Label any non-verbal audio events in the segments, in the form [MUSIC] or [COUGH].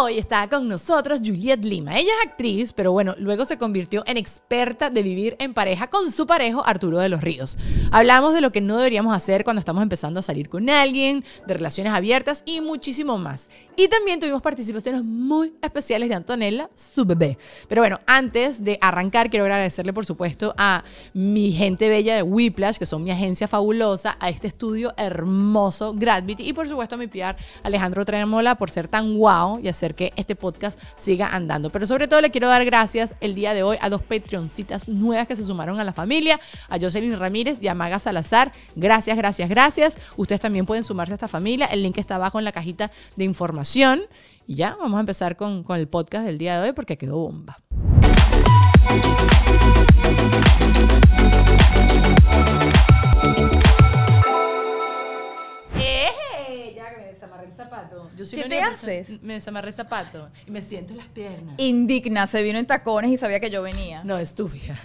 Hoy está con nosotros Juliette Lima. Ella es actriz, pero bueno, luego se convirtió en experta de vivir en pareja con su parejo Arturo de los Ríos. Hablamos de lo que no deberíamos hacer cuando estamos empezando a salir con alguien, de relaciones abiertas y muchísimo más. Y también tuvimos participaciones muy especiales de Antonella, su bebé. Pero bueno, antes de arrancar, quiero agradecerle por supuesto a mi gente bella de Whiplash, que son mi agencia fabulosa, a este estudio hermoso, Gravity, y por supuesto a mi PR Alejandro Tremola por ser tan guau y hacer que este podcast siga andando. Pero sobre todo le quiero dar gracias el día de hoy a dos Patreoncitas nuevas que se sumaron a la familia, a Jocelyn Ramírez y a Maga Salazar. Gracias, gracias, gracias. Ustedes también pueden sumarse a esta familia. El link está abajo en la cajita de información. Y ya, vamos a empezar con, con el podcast del día de hoy porque quedó bomba. Yo soy ¿Qué te persona- haces? Me desamarré zapato y me siento en las piernas. Indigna, se vino en tacones y sabía que yo venía. No, estúpida. [LAUGHS]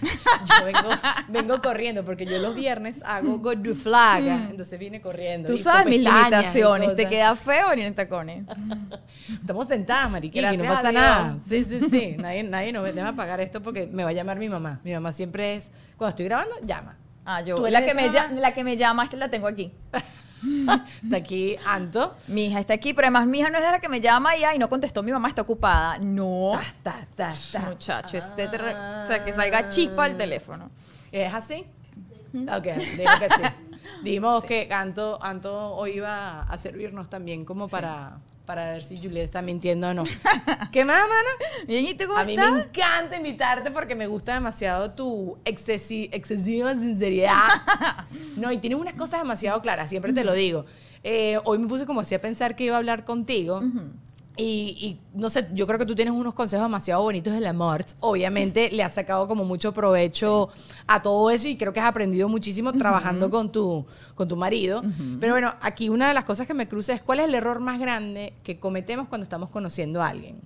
Yo vengo, vengo corriendo porque yo los viernes hago go to flag. Entonces vine corriendo. Tú y sabes mis pestañas y limitaciones. Te cosas. queda feo venir en tacones. [LAUGHS] Estamos sentadas, mariquita, y no Gracias pasa a Dios. nada. Sí, sí, sí. Nadie, nadie nos deja pagar esto porque me va a llamar mi mamá. Mi mamá siempre es, cuando estoy grabando, llama. Ah, yo. ¿Tú La eres que, me, esa? lla- la que me llama es que la tengo aquí. [LAUGHS] [LAUGHS] Está aquí Anto. Mi hija está aquí, pero además mi hija no es de la que me llama y ay, no contestó, mi mamá está ocupada. No. Ta, ta, ta. Muchacho, este te re- o sea, que salga chispa el teléfono. ¿Es así? Ok, digo que [LAUGHS] sí. Dijimos que Anto, Anto hoy iba a servirnos también como para, para ver si Juliet está mintiendo o no. [LAUGHS] ¿Qué más, mana? Bien, ¿y tú cómo A mí estás? me encanta invitarte porque me gusta demasiado tu excesi- excesiva sinceridad. [LAUGHS] No, y tienes unas cosas demasiado claras, siempre te lo digo. Eh, hoy me puse como así a pensar que iba a hablar contigo. Y, y, no sé, yo creo que tú tienes unos consejos demasiado bonitos del amor. Obviamente le has sacado como mucho provecho a todo eso y creo que has aprendido muchísimo trabajando con tu, con tu marido. Pero bueno, aquí una de las cosas que me cruza es cuál es el error más grande que cometemos cuando estamos conociendo a alguien.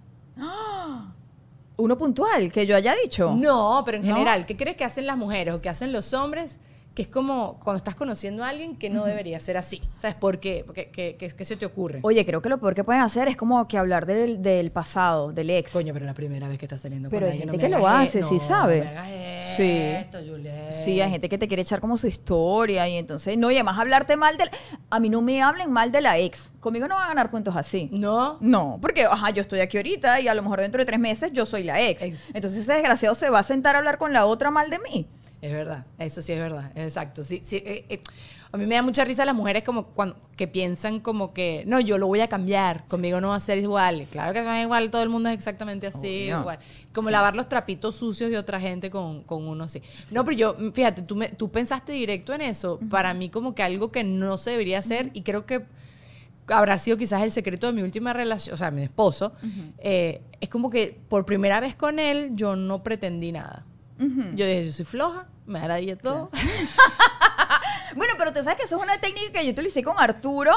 Uno puntual, que yo haya dicho. No, pero en ¿No? general, ¿qué crees que hacen las mujeres o que hacen los hombres? Que es como cuando estás conociendo a alguien que no debería ser así. ¿Sabes por qué? Porque, ¿qué, qué- qué se te ocurre? Oye, creo que lo peor que pueden hacer es como que hablar del, del pasado, del ex. Coño, pero la primera vez que estás saliendo Pero con hay alguien, gente no me que lo hace, e- sí no, sabe. No me hagas Sí. Juliet. Sí, hay gente que te quiere echar como su historia y entonces, no, y además hablarte mal del... A mí no me hablen mal de la ex. Conmigo no van a ganar puntos así. ¿No? No, porque, ajá, yo estoy aquí ahorita y a lo mejor dentro de tres meses yo soy la ex. Ex. Entonces ese desgraciado se va a sentar a hablar con la otra mal de mí. Es verdad, eso sí es verdad, exacto. Sí, sí, eh, eh, a mí me da mucha risa las mujeres como cuando, que piensan como que, no, yo lo voy a cambiar, conmigo no va a ser igual. Claro que no es igual, todo el mundo es exactamente así, igual. Como lavar los trapitos sucios de otra gente con, con uno, sí. No, pero yo, fíjate, tú, me, tú pensaste directo en eso. Para mí como que algo que no se debería hacer y creo que habrá sido quizás el secreto de mi última relación, o sea, mi esposo, eh, es como que por primera vez con él yo no pretendí nada. Yo dije, yo soy floja, me agradía todo. [LAUGHS] Bueno, pero tú sabes que eso es una técnica que yo utilicé con Arturo.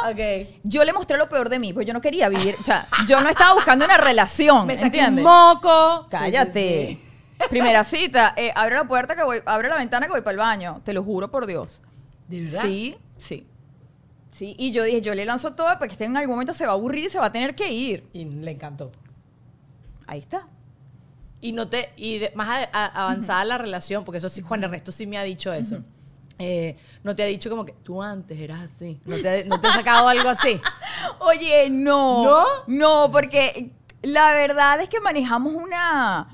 Yo le mostré lo peor de mí, pues yo no quería vivir, o sea, yo no estaba buscando una relación, Me saqué moco. Cállate. Sí, sí, Primera cita, eh, abre la puerta que voy, abre la ventana que voy para el baño, te lo juro por Dios. sí. ¿De verdad? Sí, sí. Sí, y yo dije, yo le lanzo todo porque este en algún momento se va a aburrir y se va a tener que ir. Y le encantó. Ahí está. Y no te, y de- más a- a- avanzada la relación, porque eso sí, Juan Ernesto sí me ha dicho eso. Eh, no te ha dicho como que tú antes eras así. No te, ha- no te ha sacado algo así. [LAUGHS] Oye, no. ¿No? No, porque la verdad es que manejamos una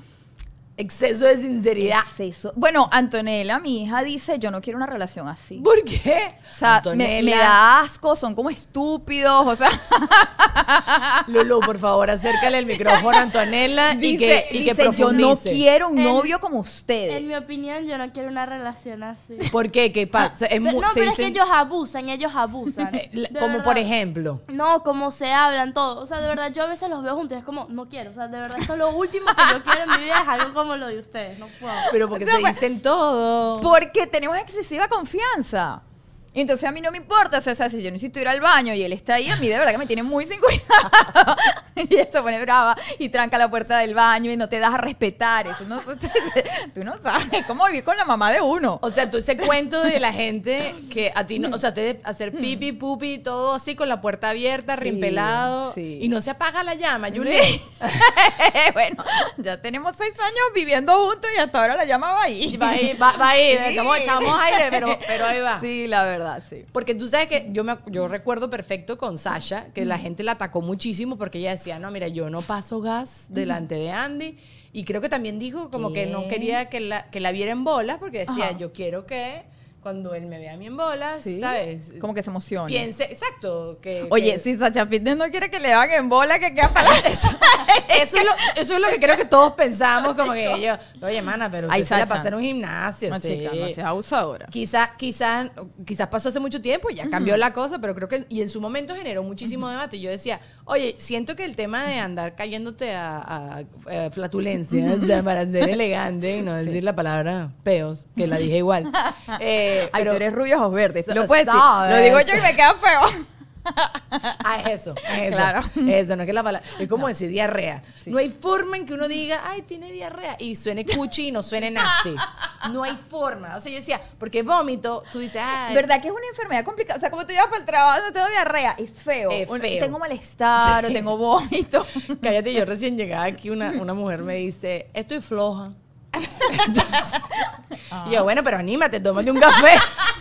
Exceso de sinceridad. exceso. Bueno, Antonella, mi hija, dice, yo no quiero una relación así. ¿Por qué? O sea, me, da asco, son como estúpidos, o sea, [LAUGHS] Lulu, por favor, acércale el micrófono a Antonella y que, y que dice, yo no profundice". quiero un En- novio como ustedes. En mi opinión, yo no quiero una relación así. ¿Por qué? ¿Qué pasa? Es Pero- no, se pero es que ellos abusan, ellos abusan. [LAUGHS] eh, como verdad. por ejemplo. No, como se hablan todo. O sea, de verdad, yo a veces los veo juntos y es como, no quiero. O sea, de verdad, esto es lo último que yo quiero en mi vida, es algo como lo de ustedes. No puedo. Pero porque O sea, se pues, dicen todo. Porque tenemos excesiva confianza. Entonces a mí no me importa, o sea, o sea, si yo necesito ir al baño y él está ahí, a mí de verdad que me tiene muy sin cuidado. [LAUGHS] y él se pone brava y tranca la puerta del baño y no te das a respetar. Eso no, [LAUGHS] tú no sabes cómo vivir con la mamá de uno. O sea, tú ese cuento de la gente que a ti no, o sea, te hacer pipi, pupi, todo así con la puerta abierta, rimpelado sí. y no se apaga la llama, Julie. Sí. [LAUGHS] bueno, ya tenemos seis años viviendo juntos y hasta ahora la llama va ahí. Va ahí, va, va ahí, Sí. echamos, echamos aire, pero, pero ahí va. Sí, la verdad, sí. Porque tú sabes que yo, me, yo recuerdo perfecto con Sasha que la gente la atacó muchísimo porque ella decía, no, mira, yo no paso gas delante de Andy. Y creo que también dijo como que no quería que la, que la viera en bolas porque decía, Ajá. yo quiero que cuando él me vea a mí en bolas, Sí. ¿sabes? Como que se emociona. Piense, exacto. Que, Oye, que- si Sacha Fitness no quiere que le hagan en bola, que queda para [LAUGHS] Eso, eso, es lo, eso es lo que creo que todos pensamos, como que yo, oye, mana, pero Ay, usted se la Sacha. en un gimnasio, No, sí. chica, no seas abusadora. Quizás quizá, quizás pasó hace mucho tiempo, ya cambió la cosa, pero creo que y en su momento generó muchísimo debate. Y Yo decía, oye, siento que el tema de andar cayéndote a, a, flatulencia, o sea, para ser elegante y no [LAUGHS] decir la palabra peos, que la dije igual. Eh, [LAUGHS] Ay, pero- tú eres rubio ojos verdes. Lo puedes decir. Lo digo yo y me queda feo. Ah, es eso, es eso. Claro. Eso, no es que la palabra. Es como decir diarrea. No hay forma en que uno diga, ay, tiene diarrea y suene cuchi y no suene nasty. No hay forma. O sea, yo decía, porque vómito, tú dices, ay. ¿Verdad que es una enfermedad complicada? O sea, como tú llevas para el trabajo, no tengo diarrea. Es feo. Es feo. Tengo malestar o tengo vómito. [LAUGHS] Cállate, yo recién llegada aquí, una, una mujer me dice, estoy floja. Y [LAUGHS] yo, bueno, pero anímate, tómate un café. [LAUGHS]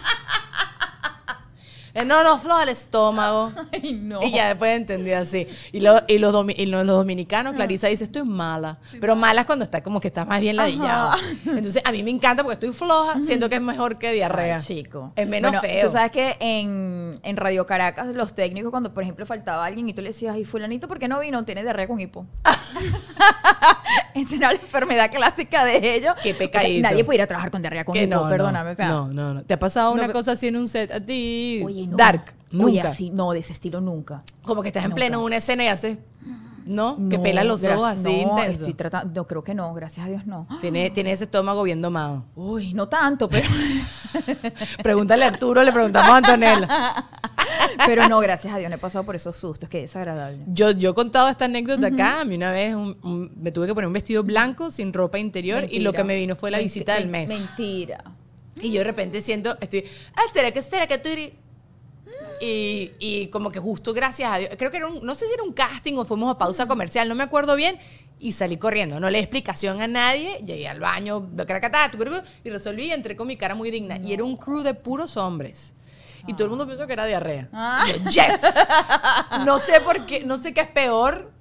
Eh, No, no, floja el estómago. [LAUGHS] Ay, no. Y ya después entendí así. Y, lo- y los, domi- y los, los dominicanos, Clarisa dice, estoy mala. Pero mala es cuando está como que está más bien ladillado. Entonces, a mí me encanta porque estoy floja. Siento que es mejor que diarrea. Ay, chico. Es menos Bueno, feo. Tú sabes que en, en Radio Caracas, los técnicos, cuando por ejemplo faltaba alguien y tú le decías, ay, Fulanito, ¿por qué no vino? Tiene diarrea con hipo. [LAUGHS] Esa era la enfermedad clásica de ellos. Qué O sea, pecadito. nadie pudiera trabajar con diarrea con Que hipo, no, no, perdóname. o sea, no, no, no. ¿Te ha pasado No, una cosa así en un set a ti? Oye, no. Dark. Nunca. Oye, así, no, de ese estilo nunca. Como que estás en Nunca. pleno una escena y haces, ¿no? que No, pelas los ojos así no, intenso. Estoy tratando, no, creo que no, gracias a Dios no. Tiene, tiene ese estómago bien domado. Uy, no tanto, pero, [LAUGHS] Pregúntale a Arturo, le preguntamos a Antonella. [LAUGHS] pero no, gracias a Dios no he pasado por esos sustos, qué desagradable. Yo, yo he contado esta anécdota acá. A mí una vez un- un- me tuve que poner un vestido blanco sin ropa interior y lo que me vino fue la visita del mes. Mentira. Y yo de repente siento, estoy, ah, ¿será que será que tú eres? Y, y como que justo gracias a Dios, creo que era un, no sé si era un casting o fuimos a pausa comercial, no me acuerdo bien, y salí corriendo. No le di explicación a nadie, llegué al baño, y resolví entré con mi cara muy digna. Y era un crew de puros hombres. Y todo el mundo pensó que era diarrea. Ah. Yo, yes. [LAUGHS] No sé por qué, no sé qué es peor.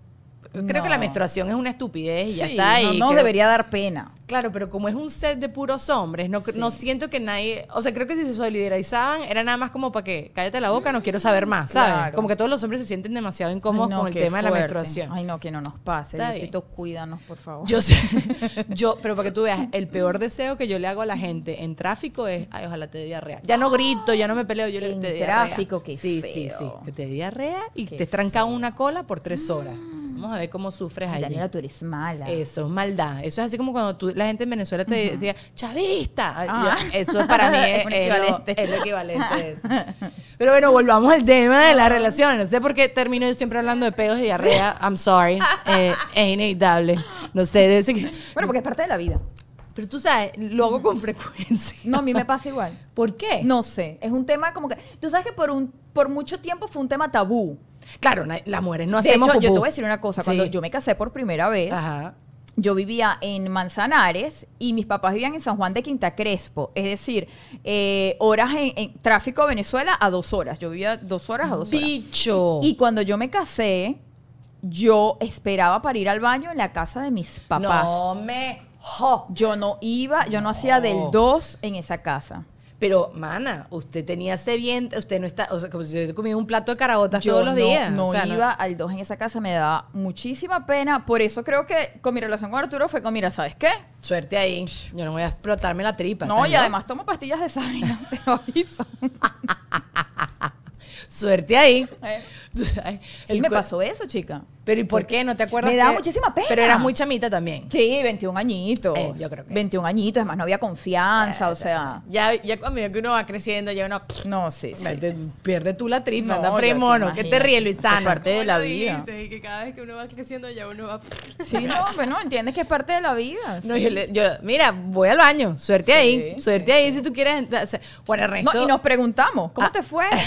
Creo que la No. menstruación es una estupidez y ya Sí, está. no y nos creo- debería dar pena. Claro, pero como es un set de puros hombres, no, Sí. no siento que nadie. O sea, creo que si se solidarizaban era nada más como para que cállate la boca, no quiero saber más, ¿sabes? Claro. Como que todos los hombres se sienten demasiado incómodos Ay, no, con el tema de la menstruación. Ay, no, que no nos pase. Está Diosito, cuídanos, por favor. Yo sé, [LAUGHS] yo, pero para que tú veas, el peor deseo que yo le hago a la gente en tráfico es, ay, ojalá te dé diarrea. Ya no grito, ya no me peleo, yo le En te dé diarrea. tráfico, qué sí, sí, sí, feo. que te dé diarrea y Qué te trancado una cola por tres horas. Vamos a ver cómo sufres allí. Daniela, tú eres mala. Eso es maldad. Eso es así como cuando tú, la gente en Venezuela te decía, chavista. Ah. Eso para mí [LAUGHS] es, es lo, equivalente. es lo equivalente a eso. [LAUGHS] Pero bueno, volvamos al tema de las relaciones. No sé por qué termino yo siempre hablando de pedos y diarrea. I'm sorry. Eh, es inevitable. No sé, ser que- Bueno, porque es parte de la vida. Pero tú sabes, lo hago con frecuencia. No, a mí me pasa igual. ¿Por qué? No sé, es un tema como que... Tú sabes que por, un, por mucho tiempo fue un tema tabú. Claro, las mujeres no de hacemos hecho, yo te voy a decir una cosa. Cuando Sí. yo me casé por primera vez, Ajá. yo vivía en Manzanares y mis papás vivían en San Juan de Quinta Crespo. Es decir, eh, horas en, en tráfico a Venezuela a dos horas. Yo vivía dos horas a dos horas. Bicho. Y cuando yo me casé, yo esperaba para ir al baño en la casa de mis papás. No me jo. Yo no iba, yo no, hacía del 2 en esa casa. Pero, mana, usted tenía ese vientre, usted no está, o sea, como si hubiese comido un plato de carabotas Yo todos los no, días. No O sea, no- iba al 2 en esa casa, me daba muchísima pena. Por eso creo que con mi relación con Arturo fue con, mira, ¿sabes qué? Suerte ahí. Yo no voy a explotarme la tripa. No, ¿estás y además tomo pastillas de Sabina, [LAUGHS] te lo aviso. [LAUGHS] Suerte ahí. Eh, [LAUGHS] sabes, Sí, el me pasó eso, chica. Pero ¿y por qué? ¿No te acuerdas? Me daba que- muchísima pena. Pero eras muy chamita también. Sí, 21 añitos. Eh, yo creo que 21 añitos, además no había confianza, o sea. Ya, ya cuando que uno va creciendo, ya uno... [SNIFFS] No, sí, sí. Te pierde tú la tripa, No, anda ya free te mono. ¿Qué te imaginas. ríes, Eso es Luisana? parte de la vida. y que cada vez que uno va creciendo ya uno va... [SNIFFS] Sí, no, bueno, entiendes que es parte de la vida. No, yo, le- yo- mira, voy al baño. Suerte Sí, ahí. sí, Suerte ahí si tú quieres. O sea, Bueno, Ernesto. No, y nos preguntamos, ¿cómo Ah. te fue? [LAUGHS]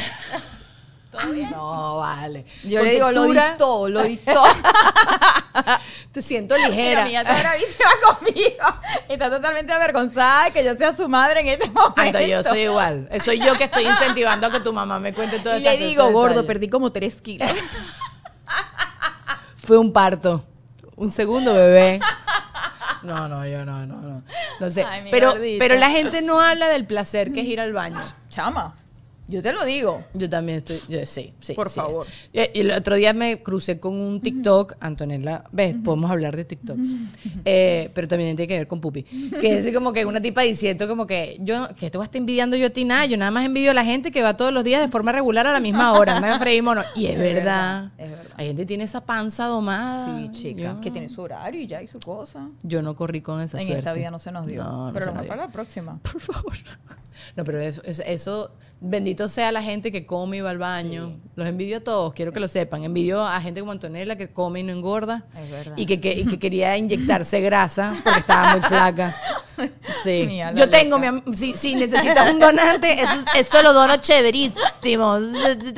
No, vale. Yo Con le digo, lo di todo, lo di todo. [LAUGHS] Te siento Mira, ligera. mi está bravísima [LAUGHS] conmigo. Está totalmente avergonzada de que yo sea su madre en este momento. Yo soy igual. Soy yo que estoy incentivando a que tu mamá me cuente todo Y le digo, gordo, perdí como 3 kilos. Fue un parto. Un segundo bebé. No, no, yo no, no, no. No sé. Ay, pero, gordito. pero la gente no habla del placer que es ir al baño. Chama, yo te lo digo. Yo también estoy, yo- sí, sí. Por sí. favor. Y, y el otro día me crucé con un TikTok, Antonella, ves, podemos hablar de TikToks, Eh, pero también tiene que ver con Pupi, que es [LAUGHS] como que una tipa diciendo como que yo, que te vas a estar envidiando yo a ti nada, yo nada más envidio a la gente que va todos los días de forma regular a la misma hora, me freímos, no. y es, Es verdad, verdad, es verdad. hay gente que tiene esa panza domada. Sí, chica. Yo, Que tiene su horario y ya y su cosa. yo no corrí con esa en suerte. esta vida no se nos dio. No, no pero lo para la próxima. Por favor. No, pero eso, eso, eso- bendito sea la gente que come y va al baño. Los envidio a todos, quiero que lo sepan. Envidio a gente como Antonella que come y no engorda. Es verdad. Y que, que- y que quería inyectarse [LAUGHS] grasa porque estaba muy flaca. [LAUGHS] Sí. Mía, Yo tengo, mi si, si necesitas un donante, eso, eso lo dono chéverísimo. Te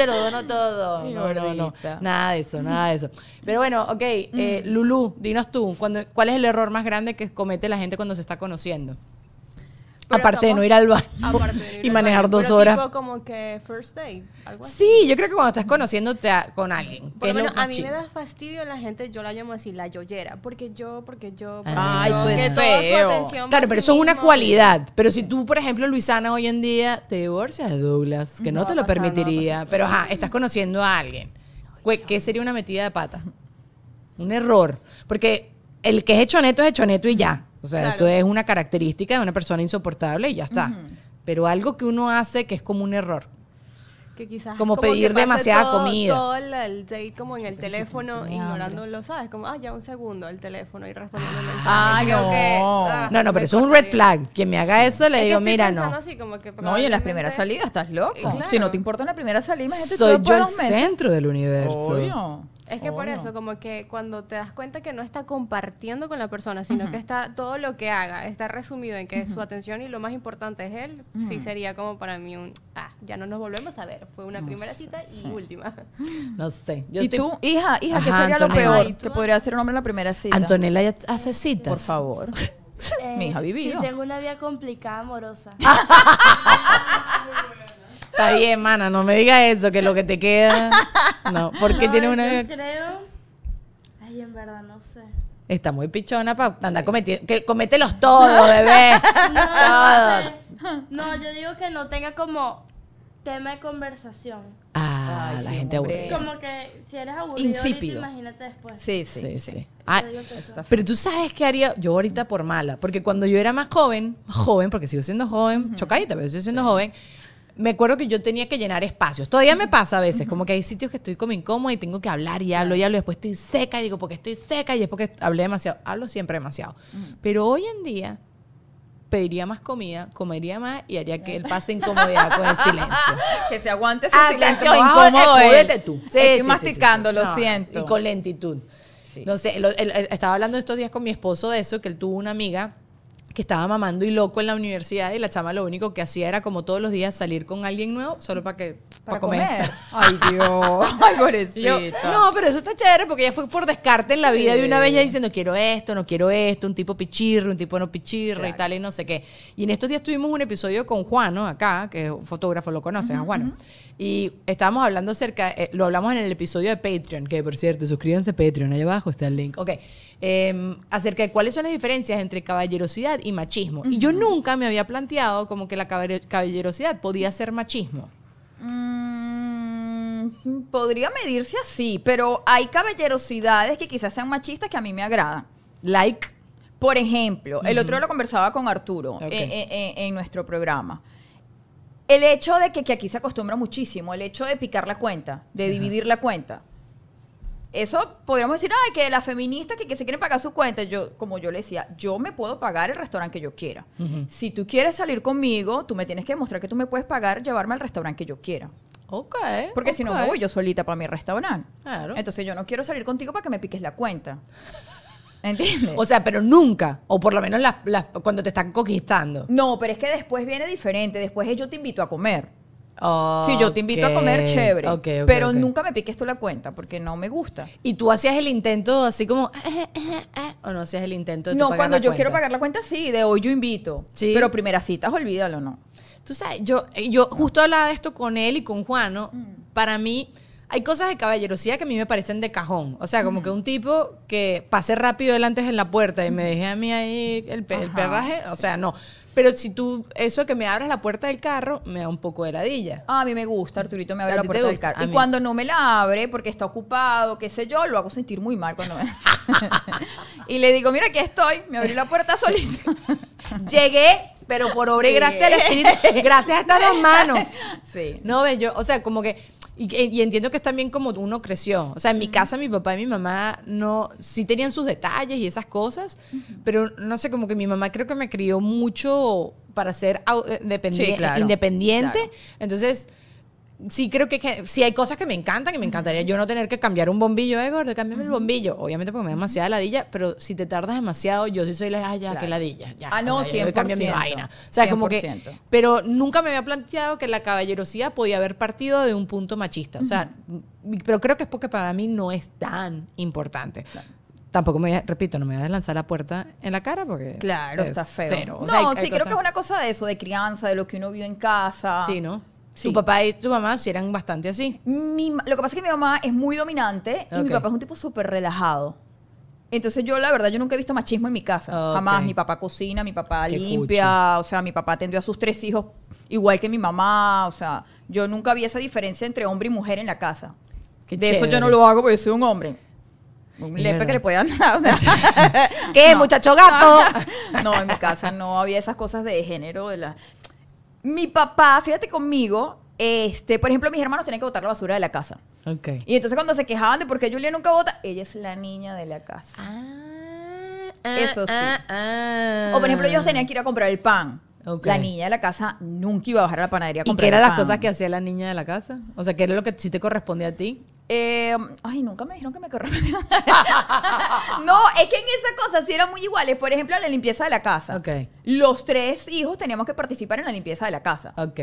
lo dono todo. Mi No, no, no. Nada de eso, nada de eso. Pero bueno, ok. eh, Lulú, dinos tú, ¿cuál es el error más grande que comete la gente cuando se está conociendo? [LAUGHS] Aparte de no ir al baño y manejar dos pero horas. tipo como que first date, algo así. Sí, yo creo que cuando estás conociéndote a- con alguien. Por que lo es lo menos a mí chido. me da fastidio la gente, yo la llamo así, la yoyera. Porque yo, porque yo, porque yo, eso es que toda su feo. atención va Claro, a pero sí eso es una mismo. cualidad. Pero si tú, por ejemplo, Luisana, hoy en día te divorcias de Douglas, que no, No te va lo a pasar, no va a permitiría, pero ajá, estás conociendo a alguien. Güey, ¿Qué sería una metida de pata? Un error. Porque el que es hechoneto es hechoneto y ya. O sea, Claro. eso es una característica de una persona insoportable y ya está. Pero algo que uno hace que es como un error. Que quizás Como que pedir pase demasiada todo- comida. Todo el, el date como en el teléfono, tiene ignorándolo, ¿sabes? Como, ah, ya un segundo el teléfono y respondiendo el mensaje. Ah, no. que, ah, No, no, pero eso es un red flag. Quien me haga eso le Es digo, mira, no. así como que No, y en las primeras salidas estás loco. Claro. Si no te importa en la primera salida, imagínate Soy yo el centro del universo. Obvio. Es que por Obvio. eso, como que cuando te das cuenta que no está compartiendo con la persona, sino que está todo lo que haga, está resumido en que su atención y lo más importante es él, sí sería como para mí un, ah, ya no nos volvemos a ver. Fue una primera cita y última. [GASPS] No sé. Yo ¿Y estoy- tú, hija, hija, qué sería lo peor que podría hacer un hombre en la primera cita? Antonella ya hace citas. Por favor. [LAUGHS] Mi hija ha vivido. Eh, Ah, Sí, tengo una vida complicada, amorosa. [LAUGHS] Está bien, mana, no me digas eso, que lo que te queda. No, porque No, tiene una. yo creo... Ay, en verdad, no sé. Está muy pichona para andar cometiendo. Que comételos todos, bebé. [LAUGHS] No, todos. no, yo digo que no tenga como tema de conversación. Ah, Ay, la sí, gente aburrida. Como que si eres aburrido Insípido. ahorita, imagínate después. Sí, sí, Sí, sí. sí. Ah, pero tú sabes qué haría yo ahorita por mala. Porque cuando yo era más joven, joven, porque sigo siendo joven, chocadita, pero sigo siendo joven. Me acuerdo que yo tenía que llenar espacios. Todavía me pasa a veces, como que hay sitios que estoy como incómoda y tengo que hablar y hablo y hablo. y Después estoy seca y digo, porque estoy seca y es porque hablé demasiado. Hablo siempre demasiado. Pero hoy en día pediría más comida, comería más y haría que él pase incomodidad con el silencio. [LAUGHS] Que se aguante su Ah, silencio incómodo. Él. tú. Sí, Estoy sí, masticando, sí, lo No, siento. Y con lentitud. No sé, lo- él- él- estaba hablando estos días con mi esposo de eso, que él tuvo una amiga que estaba mamando y loco en la universidad y la chama lo único que hacía era como todos los días salir con alguien nuevo solo para que Para pa' comer. [LAUGHS] Ay, Dios. [LAUGHS] Ay, pobrecita. no, pero eso está chévere porque ella fue por descarte en la vida de una vez ya diciendo quiero esto, no quiero esto, un tipo pichirre, un tipo no pichirre y tal y no sé qué. Y en estos días tuvimos un episodio con Juano acá, que es un fotógrafo, lo conocen a Juano. Y estábamos hablando acerca, eh, lo hablamos en el episodio de Patreon, que por cierto, suscríbanse a Patreon, ahí abajo está el link. Ok, eh, acerca de cuáles son las diferencias entre caballerosidad y machismo. Y yo nunca me había planteado como que la caballe- caballerosidad podía ser machismo. Mm, podría medirse así, pero hay caballerosidades que quizás sean machistas que a mí me agradan. Like, Por ejemplo, el otro día lo conversaba con Arturo eh, eh, eh, en nuestro programa. El hecho de que, que aquí se acostumbra muchísimo, el hecho de picar la cuenta, de dividir la cuenta. Eso podríamos decir, ay, que las feministas que, que se quieren pagar su cuenta, yo, como yo le decía, yo me puedo pagar el restaurante que yo quiera. Si tú quieres salir conmigo, tú me tienes que demostrar que tú me puedes pagar llevarme al restaurante que yo quiera. Ok. Porque si no, me voy yo solita para mi restaurante. Claro. Entonces yo no quiero salir contigo para que me piques la cuenta. [LAUGHS] ¿Entiendes? O sea, pero nunca. O por lo menos las- las- cuando te están conquistando. no, pero es que después viene diferente. Después es yo te invito a comer. Oh, Si yo te invito a comer, chévere. Ok, ok, pero nunca me piques tú la cuenta porque no me gusta. Y tú hacías el intento así como. eh, eh, eh, o no hacías el intento de No, pagar cuando la yo cuenta? quiero pagar la cuenta, sí, de hoy yo invito. Sí. Pero primeras citas, olvídalo, ¿no? Tú sabes, yo, yo justo hablaba de esto con él y con Juano. Mm. Para mí, hay cosas de caballerosidad que a mí me parecen de cajón. O sea, como que un tipo que pase rápido delante en la puerta y me deje a mí ahí el, pe- el perraje. O sea, no. Pero si tú, eso de que me abras la puerta del carro, me da un poco de ladilla. Ah, a mí me gusta, Arturito me abre ¿A la puerta del carro. Y cuando no me la abre porque está ocupado, qué sé yo, lo hago sentir muy mal cuando me... [LAUGHS] y le digo, mira, aquí estoy, me abrí la puerta solita. Llegué, pero por obra y Sí. gracia espíritu, gracias a estas dos manos. sí. No, ve, yo, o sea, como que, y, y entiendo que es también como uno creció. O sea, en mi casa mi papá y mi mamá no, sí tenían sus detalles y esas cosas, pero no sé, como que mi mamá creo que me crió mucho para ser eh, Sí, claro, independiente. claro. Entonces, sí creo que, que sí hay cosas que me encantan y me encantaría yo no tener que cambiar un bombillo, eh, gordo, cámbiame el bombillo. Obviamente porque me da demasiada ladilla, pero si te tardas demasiado, yo sí soy la, ah, ya, Claro. que ladilla. Ya, Ah, no, o sea, cambio mi 100%, vaina. O sea, como que 100%. pero nunca me había planteado que la caballerosidad podía haber partido de un punto machista. O sea, m- pero creo que es porque para mí no es tan importante. Tampoco me voy a- repito, no me voy a lanzar la puerta en la cara porque Claro, es está feo. cero. O no, sea, hay- hay sí, creo que es cosas- una cosa de eso, de crianza, de lo que uno vio en casa. Sí, ¿no? Sí. Tu papá y tu mamá sí eran bastante así. Mi lo que pasa es que mi mamá es muy dominante y mi papá es un tipo súper relajado. Entonces yo, la verdad, yo nunca he visto machismo en mi casa. Jamás. Mi papá cocina, mi papá Qué limpia. O sea, mi papá atendió a sus tres hijos igual que mi mamá. O sea, yo nunca vi esa diferencia entre hombre y mujer en la casa. Qué de eso yo no lo hago porque yo soy un hombre. Un Es lepe verdad. que le puedan dar. O sea, [LAUGHS] ¿Qué, [LAUGHS] no. muchacho gato? [LAUGHS] No, en mi casa no había esas cosas de género. De la... Mi papá, fíjate conmigo, este, por ejemplo, mis hermanos tenían que botar la basura de la casa. ok. Y entonces cuando se quejaban de por qué Julia nunca vota, ella es la niña de la casa. Ah, Eso sí. ah, ah. O por ejemplo, ellos tenían que ir a comprar el pan. Ok. La niña de la casa nunca iba a bajar a la panadería a ¿Y comprar qué eran las pan. cosas que hacía la niña de la casa? O sea, ¿qué era lo que sí te correspondía a ti? Eh, ay, nunca me dijeron que me correspondía. [LAUGHS] no, es que en esas cosas sí eran muy iguales. Por ejemplo, la limpieza de la casa. Ok. Los tres hijos teníamos que participar en la limpieza de la casa. Ok.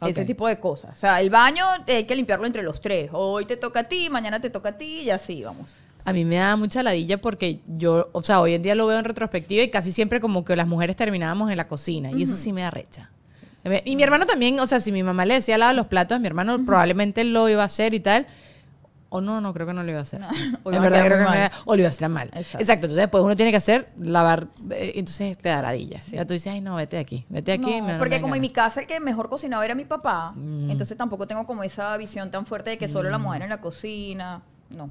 Ese tipo de cosas. O sea, el baño hay que limpiarlo entre los tres. Hoy te toca a ti, mañana te toca a ti y así vamos. A mí me da mucha ladilla porque yo, o sea, hoy en día lo veo en retrospectiva y casi siempre como que las mujeres terminábamos en la cocina y eso sí me da recha. Y mi hermano también, o sea, si mi mamá le decía lavar los platos, mi hermano probablemente lo iba a hacer y tal. O no, no, creo que no lo iba a hacer. [LAUGHS] O en iba a verdad creo que no iba- o lo iba a hacer mal. Exacto. Exacto. Entonces después uno tiene que hacer, lavar, eh, entonces te da ladilla. Ya tú dices, ay no, vete aquí, vete aquí. No, me- no porque me como en ganas". mi casa el que mejor cocinaba era mi papá, Mm. entonces tampoco tengo como esa visión tan fuerte de que solo la mujer en la cocina. No,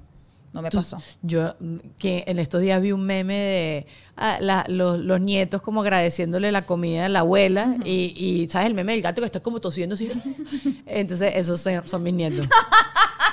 no me pasó. Yo, que en estos días vi un meme de ah, la- los, los nietos como agradeciéndole la comida a la abuela y, y, ¿sabes? El meme del gato que está como tosiendo así. [LAUGHS] Entonces, esos son, son mis nietos.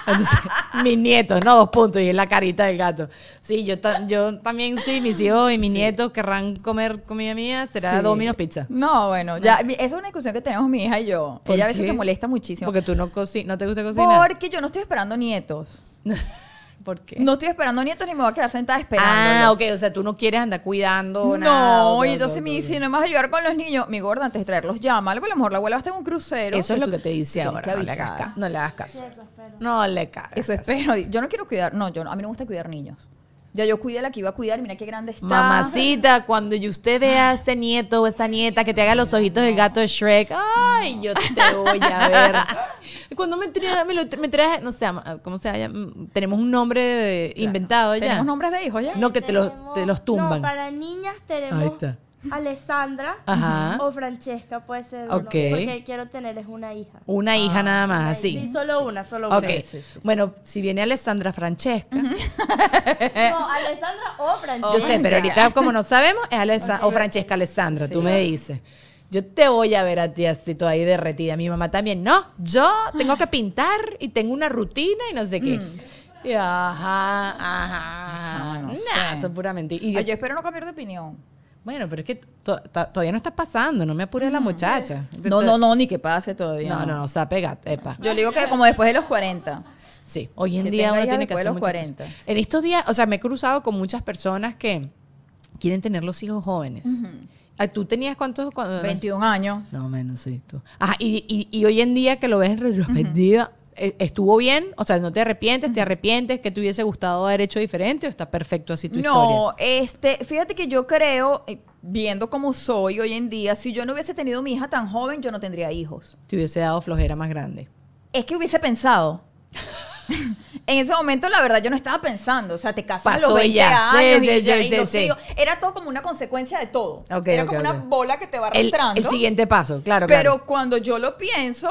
Entonces, [LAUGHS] mis nietos, no dos puntos, y es la carita del gato. Sí, yo, ta- yo también, sí, mis hijos y mis nietos querrán comer comida mía, será Sí. Domino's Pizza. No, bueno, ya, esa es una discusión que tenemos mi hija y yo. ¿Por Ella a veces se molesta muchísimo. Porque tú no, no te gusta cocinar. Porque yo no estoy esperando nietos. [LAUGHS] ¿Por qué? No estoy esperando nietos ni me voy a quedar sentada esperando. ah, ok, o sea, tú no quieres andar cuidando No, nada. y entonces me dice, no me vas a ayudar con los niños. Mi gorda, antes de traerlos, llámale, porque a lo mejor la abuela va a estar en un crucero. Eso es lo que te dice ahora. No le, hagas avisar. ca- no le hagas caso. Sí, eso espero. No le cagas. Eso espero. Yo no quiero cuidar, no, yo no- a mí no me gusta cuidar niños. Ya yo cuidé a la que iba a cuidar, mira qué grande está. Mamacita, cuando y usted vea a ese nieto o esa nieta que te haga los ojitos del gato de Shrek, ay, yo te voy a ver. [LAUGHS] Cuando me traes, me, lo, me traes, no sé, ¿cómo se llama? Tenemos un nombre de- inventado ya. ¿Tenemos nombres de hijos ya? No, que te los, te los tumban. No, para niñas tenemos Ahí está. Alessandra Ajá. o Francesca, puede ser. uno, porque quiero tener es una hija. Una hija nada más, Sí, así. solo una, solo una. Sí, sí. Bueno, si viene Alessandra Francesca, [LAUGHS] No, Alessandra o Francesca. yo sé, pero ahorita como no sabemos, es Alessa- o Francesca Alessandra, tú Sí. me dices. Yo te voy a ver a ti así toda ahí derretida. Mi mamá también, no, yo tengo que pintar y tengo una rutina y no sé qué. Y ajá, ajá. No Nah, sé. eso es pura mentira. Y Ay, yo- yo espero no cambiar de opinión. Bueno, pero es que to- to- todavía no está pasando, no me apures la muchacha. No, no, no, ni que pase todavía. No, no, no, o sea, pegate, epa. Yo le digo que como después de los 40. Sí, hoy en Que día uno tiene que después de hacer los muchas 40. cosas. En estos días, o sea, me he cruzado con muchas personas que quieren tener los hijos jóvenes. Ah, ¿Tú tenías cuántos? cuando- 21 años. No, menos, sí, tú. Ajá, y, y- y hoy en día que lo ves en retrospectiva, eh, ¿estuvo bien? O sea, ¿no te arrepientes? ¿Te arrepientes que te hubiese gustado haber hecho diferente o está perfecto así tu historia? No, este, fíjate que yo creo, eh, viendo cómo soy hoy en día, si yo no hubiese tenido mi hija tan joven, yo no tendría hijos. Te hubiese dado flojera más grande. Es que hubiese pensado. [LAUGHS] en ese momento, la verdad, yo no estaba pensando. O sea, te casas a Pasó los y 20 ya. Sí, años sí, y, ya, sí, y sí, los hijos. Era todo como una consecuencia de todo. Era como una bola que te va El, arrastrando. el siguiente paso, claro, Pero claro. cuando yo lo pienso,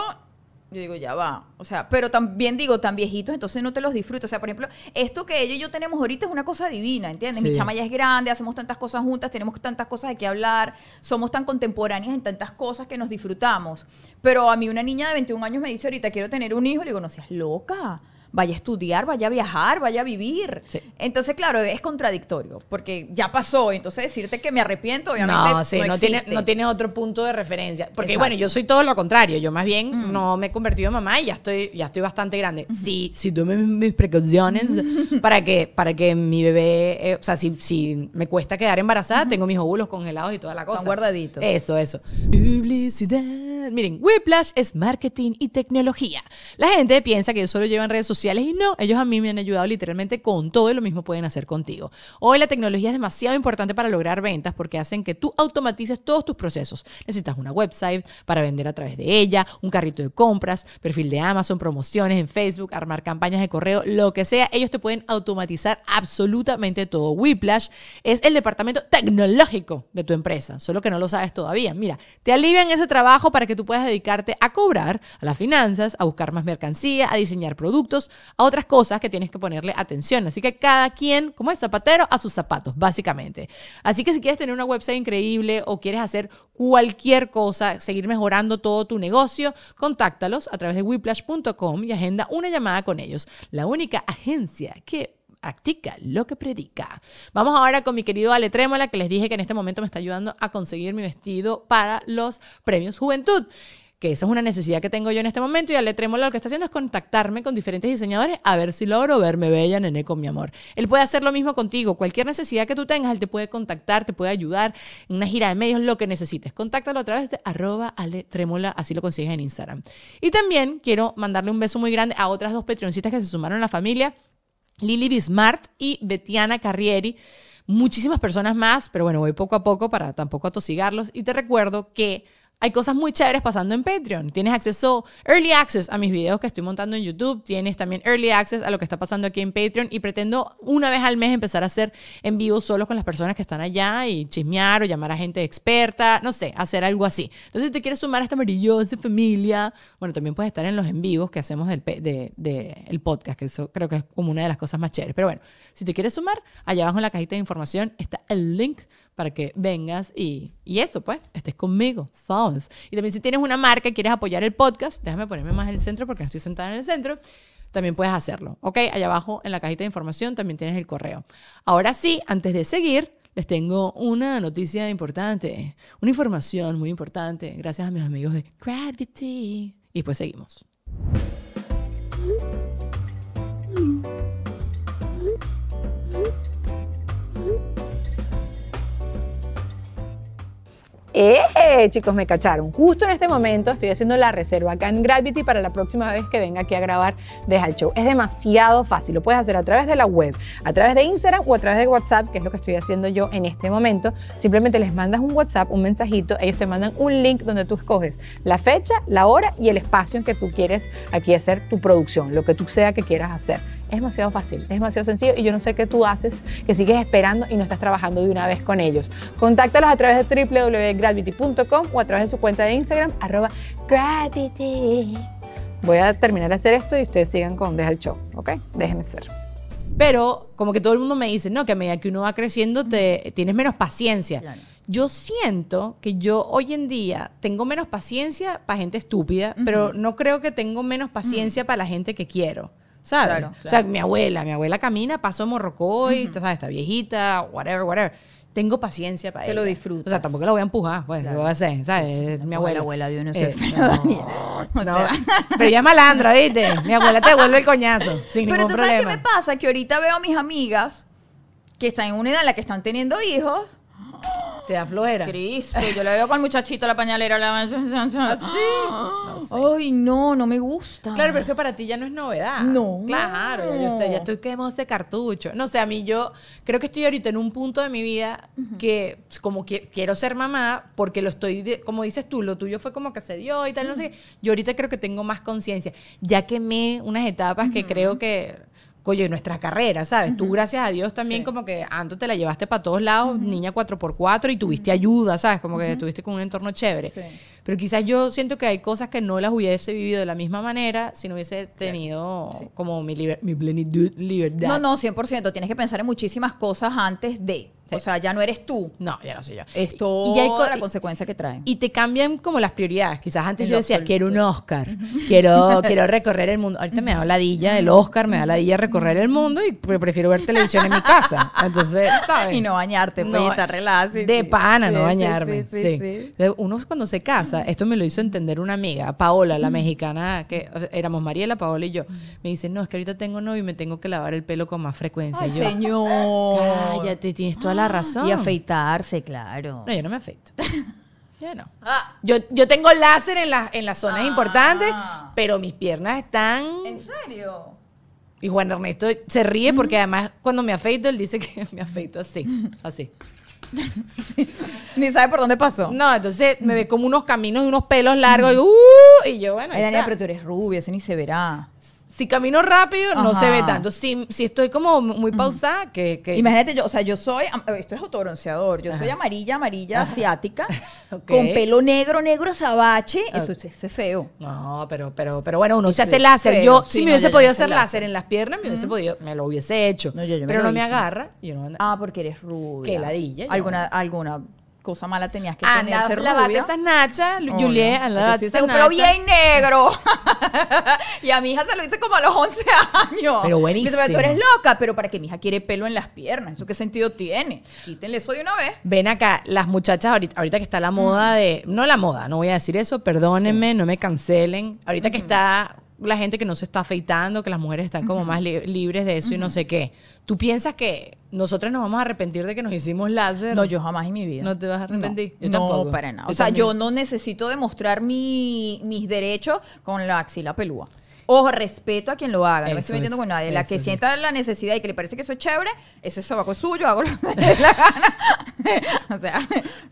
yo digo, ya va. O sea, pero también digo, tan viejitos, entonces no te los disfruto. O sea, por ejemplo, esto que ella y yo tenemos ahorita es una cosa divina, ¿entiendes? Mi chama ya es grande, hacemos tantas cosas juntas, tenemos tantas cosas de qué hablar, somos tan contemporáneas en tantas cosas que nos disfrutamos. Pero a mí una niña de 21 años me dice ahorita, quiero tener un hijo, le digo, no seas loca. Vaya a estudiar, vaya a viajar, vaya a vivir. Sí. Entonces, claro, es contradictorio, porque ya pasó. Entonces, decirte que me arrepiento, obviamente. No, sí, no, tiene, no tiene otro punto de referencia. Porque Exacto. Mm. bueno, yo soy todo lo contrario. Yo más bien no me he convertido en mamá y ya estoy, ya estoy bastante grande. Sí, sí tomé mis, mis precauciones [LAUGHS] para que, para que mi bebé, eh, o sea, si, si me cuesta quedar embarazada, tengo mis óvulos congelados y toda la cosa. guardaditos. Eso, eso. Publicidad. Miren, Whiplash es marketing y tecnología. La gente piensa que yo solo llevo en redes sociales y no, ellos a mí me han ayudado literalmente con todo y lo mismo pueden hacer contigo. Hoy la tecnología es demasiado importante para lograr ventas porque hacen que tú automatices todos tus procesos. Necesitas una website para vender a través de ella, un carrito de compras, perfil de Amazon, promociones en Facebook, armar campañas de correo, lo que sea, ellos te pueden automatizar absolutamente todo. Whiplash es el departamento tecnológico de tu empresa, solo que no lo sabes todavía. Mira, te alivian ese trabajo para que tú puedas dedicarte a cobrar, a las finanzas, a buscar más mercancía, a diseñar productos, a otras cosas que tienes que ponerle atención. Así que cada quien, como es zapatero, a sus zapatos, básicamente. Así que si quieres tener una website increíble o quieres hacer cualquier cosa, seguir mejorando todo tu negocio, contáctalos a través de whiplash.com y agenda una llamada con ellos. La única agencia que practica lo que predica. Vamos ahora con mi querido Ale Trémola, que les dije que en este momento me está ayudando a conseguir mi vestido para los premios Juventud. Que esa es una necesidad que tengo yo en este momento y Ale Trémola lo que está haciendo es contactarme con diferentes diseñadores a ver si logro verme bella, nene, con mi amor. Él puede hacer lo mismo contigo. Cualquier necesidad que tú tengas, él te puede contactar, te puede ayudar en una gira de medios, lo que necesites. Contáctalo a través de arroba Ale Trémola, así lo consigues en Instagram. Y también quiero mandarle un beso muy grande a otras dos petroncitas que se sumaron a la familia. Lili Bismart y Betiana Carrieri. Muchísimas personas más, pero bueno, voy poco a poco para tampoco atosigarlos. Y te recuerdo que hay cosas muy chéveres pasando en Patreon. Tienes acceso, early access a mis videos que estoy montando en YouTube. Tienes también early access a lo que está pasando aquí en Patreon. Y pretendo una vez al mes empezar a hacer en vivo solo con las personas que están allá y chismear o llamar a gente experta. No sé, hacer algo así. Entonces, si te quieres sumar a esta maravillosa familia, bueno, también puedes estar en los en vivos que hacemos del podcast, que eso creo que es como una de las cosas más chéveres. Pero bueno, si te quieres sumar, allá abajo en la cajita de información está el link para que vengas y, y eso, pues, estés conmigo, ¿sabes? Y también si tienes una marca y quieres apoyar el podcast, déjame ponerme más en el centro porque no estoy sentada en el centro, también puedes hacerlo, ¿ok? Allá abajo en la cajita de información también tienes el correo. Ahora sí, antes de seguir, les tengo una noticia importante, una información muy importante, gracias a mis amigos de Gravity. Y pues seguimos. ¡Eh! Chicos, me cacharon. Justo en este momento estoy haciendo la reserva acá en Gravity para la próxima vez que venga aquí a grabar Deja el Show. Es demasiado fácil. Lo puedes hacer a través de la web, a través de Instagram o a través de WhatsApp, que es lo que estoy haciendo yo en este momento. Simplemente les mandas un WhatsApp, un mensajito, ellos te mandan un link donde tú escoges la fecha, la hora y el espacio en que tú quieres aquí hacer tu producción, lo que tú sea que quieras hacer. Es demasiado fácil, es demasiado sencillo y yo no sé qué tú haces, que sigues esperando y no estás trabajando de una vez con ellos. Contáctalos a través de www.gravity.com o a través de su cuenta de Instagram, arroba gravity. Voy a terminar de hacer esto y ustedes sigan con Deja el Show, ¿ok? Déjenme ser. Pero como que todo el mundo me dice, no, que a medida que uno va creciendo te, tienes menos paciencia. Claro. Yo siento que yo hoy en día tengo menos paciencia para gente estúpida, pero no creo que tengo menos paciencia para la gente que quiero. ¿Sabes? Claro, O sea, claro. mi abuela, mi abuela camina, paso de morrocoy, ¿sabes? Está viejita, whatever, whatever. Tengo paciencia para Te ella. lo disfrutas. O sea, tampoco la voy a empujar, pues, Claro. ¿qué voy a hacer? ¿Sabes? mi la abuela. abuela uno es Eh, no, Daniel. [LAUGHS] O no. sea. Pero es malandra, ¿viste? Mi abuela te devuelve el coñazo, [LAUGHS] sin Pero ningún tú sabes qué problema. me pasa, que ahorita veo a mis amigas que están en una edad en la que están teniendo hijos. Te da flojera. Cristo, yo la veo con el muchachito, la pañalera, la... ¿Así? Ay, no, no me gusta. Claro, pero es que para ti ya no es novedad. No. Claro, ya, yo estoy, ya estoy quemado de cartucho. No sé, a mí yo creo que estoy ahorita en un punto de mi vida que pues, como que quiero ser mamá porque lo estoy, de- como dices tú, lo tuyo fue como que se dio y tal, no sé. Yo ahorita creo que tengo más conciencia. Ya quemé unas etapas que creo que... Coño, en nuestra carrera, ¿sabes? Tú, gracias a Dios, también Sí. como que Anto te la llevaste para todos lados, niña 4x4, y tuviste ayuda, ¿sabes? Como que estuviste con un entorno chévere. Sí. Pero quizás yo siento que hay cosas que no las hubiese vivido de la misma manera si no hubiese tenido como mi, liber- mi plenitud, libertad. No, no, 100%. Tienes que pensar en muchísimas cosas antes de. O sea, ya no eres tú. No, ya no soy yo. Es Y- toda y hay la consecuencia que trae. Y te cambian como las prioridades. Quizás antes En yo decía, absoluto. quiero un Oscar, quiero, [LAUGHS] quiero recorrer el mundo. Ahorita me da ladilla el Oscar, me da ladilla recorrer el mundo y pre- prefiero ver televisión en mi casa. Entonces, [LAUGHS] ¿sabes? Y no bañarte, pues, y estar relax, sí, De sí. pana, no Sí, sí, bañarme. sí, sí, sí. sí. Uno cuando se casa, esto me lo hizo entender una amiga, Paola, la mexicana, que o sea, éramos Mariela, Paola y yo. Me dice, no, es que ahorita tengo novio y me tengo que lavar el pelo con más frecuencia. Ay, Y yo, señor. cállate, tienes toda la razón. Y afeitarse, claro. No, yo no me afeito. [LAUGHS] Ya no. Yo, yo tengo láser en, las en las zonas Ah. importantes, pero mis piernas están... ¿En serio? Y Juan Ernesto se ríe porque además cuando me afeito, él dice que [LAUGHS] me afeito así, así. [LAUGHS] Ni sabe por dónde pasó. No, entonces me ve como unos caminos y unos pelos largos y, uh, y yo, bueno, Ay, Daniela, pero tú eres rubia, ese ni se verá. Si camino rápido no se ve tanto. Si, si estoy como muy pausada, que... que Imagínate, yo, o sea, yo soy, esto es autobronceador, yo soy amarilla, amarilla asiática, [LAUGHS] con pelo negro, negro azabache, Ah. eso, eso es feo. No, pero, pero, pero bueno, uno se hace láser. feo. Yo, Sí, si me no, hubiese yo- yo podido me hacer láser. láser. en las piernas, me hubiese podido, me lo hubiese hecho. No, yo- yo me pero lo no me agarra. Yo no, Ah, porque eres rubia. Qué ladilla. Alguna, alguna cosa mala tenías que tener, ser rubia. esas nachas. Juliet, lavate esas nachas. bien negro. [LAUGHS] y a mi hija se lo hice como a los 11 [LAUGHS] años. Pero buenísimo. Dice, pero tú eres loca, pero para que mi hija quiere pelo en las piernas. ¿Eso qué sentido tiene? Quítenle eso de una vez. Ven acá, las muchachas ahorita, ahorita que está la moda de, no la moda, no voy a decir eso, perdónenme, no me cancelen. Ahorita que está la gente que no se está afeitando, que las mujeres están como más li- libres de eso y no sé qué. ¿Tú piensas que nosotros nos vamos a arrepentir de que nos hicimos láser? No, yo jamás en mi vida. ¿No te vas a arrepentir? No, Yo no, tampoco. para nada. O Yo sea, también. yo no necesito demostrar mi- mis derechos con la axila pelúa. Ojo, respeto a quien lo haga. No me estoy metiendo es, con nadie. La que es. sienta la necesidad y que le parece que eso es chévere, ese sobaco es suyo, hago lo que me dé la gana. [LAUGHS] o sea,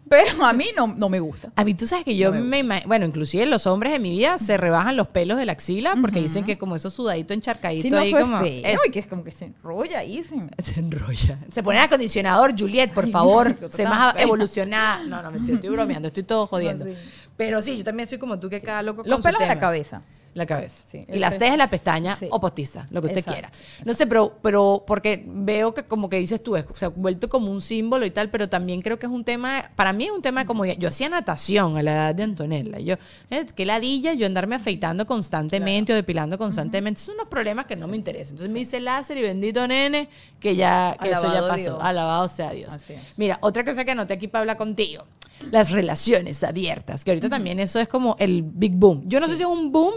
pero a mí no, no me gusta. A mí tú sabes que yo No me me, bueno, inclusive los hombres de mi vida se rebajan los pelos de la axila porque dicen que como eso sudadito encharcadito Si no, ahí eso es como feo. es- Y que es como que se enrolla ahí. Se... se enrolla. Se pone acondicionador, Juliet, por favor, tan más fea. evolucionada. No, no, mentira, estoy bromeando, estoy todo [LAUGHS] jodiendo. Sí. Pero sí, yo también soy como tú que cada loco con Los su pelos de la tema. cabeza. La cabeza. Sí, y pe- cejas, la pestaña sí. o postiza, lo que usted Exacto, quiera. No sé, pero, pero porque veo que como que dices tú, es, se ha vuelto como un símbolo y tal, pero también creo que es un tema, para mí es un tema de como, yo hacía natación a la edad de Antonella. Yo, eh, qué ladilla, yo andarme afeitando constantemente o depilando constantemente. Son unos problemas que no me interesan. Entonces me hice láser y bendito nene, que ya, que eso ya pasó. Dios. Alabado sea Dios. Así es. Mira, otra cosa que anoté aquí para hablar contigo. Las relaciones abiertas, que ahorita también eso es como el big boom. Yo no sé si es un boom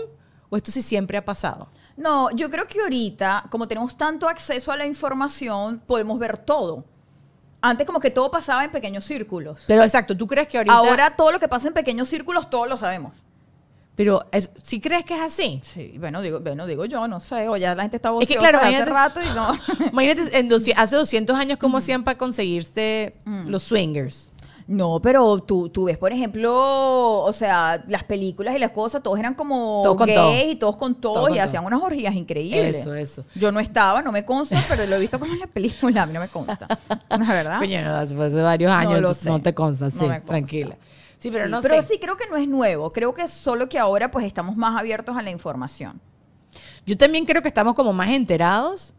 o esto sí siempre ha pasado. No, yo creo que ahorita, como tenemos tanto acceso a la información, podemos ver todo. Antes como que todo pasaba en pequeños círculos. Pero exacto, ¿tú crees que ahorita... Ahora todo lo que pasa en pequeños círculos, todos lo sabemos. Pero, es- ¿sí crees que es así? Sí, bueno, digo, bueno, digo yo, no sé, o ya la gente está Es que, claro, hace rato y no. [LAUGHS] Imagínate, en hace 200 años, ¿cómo hacían para conseguirse los swingers? No, pero tú, tú ves, por ejemplo, o sea, las películas y las cosas, todos eran como Todos gays todo. y todos con todo Todos con y todo. hacían unas orgías increíbles. Eso, eso. Yo no estaba, no me consta, pero lo he visto como en la película, a mí no me consta. La verdad. Coño, no, hace varios años, sé. no te consta, sí, consta. tranquila. Sí, pero Sí, no pero sé. sí creo que no es nuevo, creo que solo que ahora pues estamos más abiertos a la información. Yo también creo que estamos como más enterados,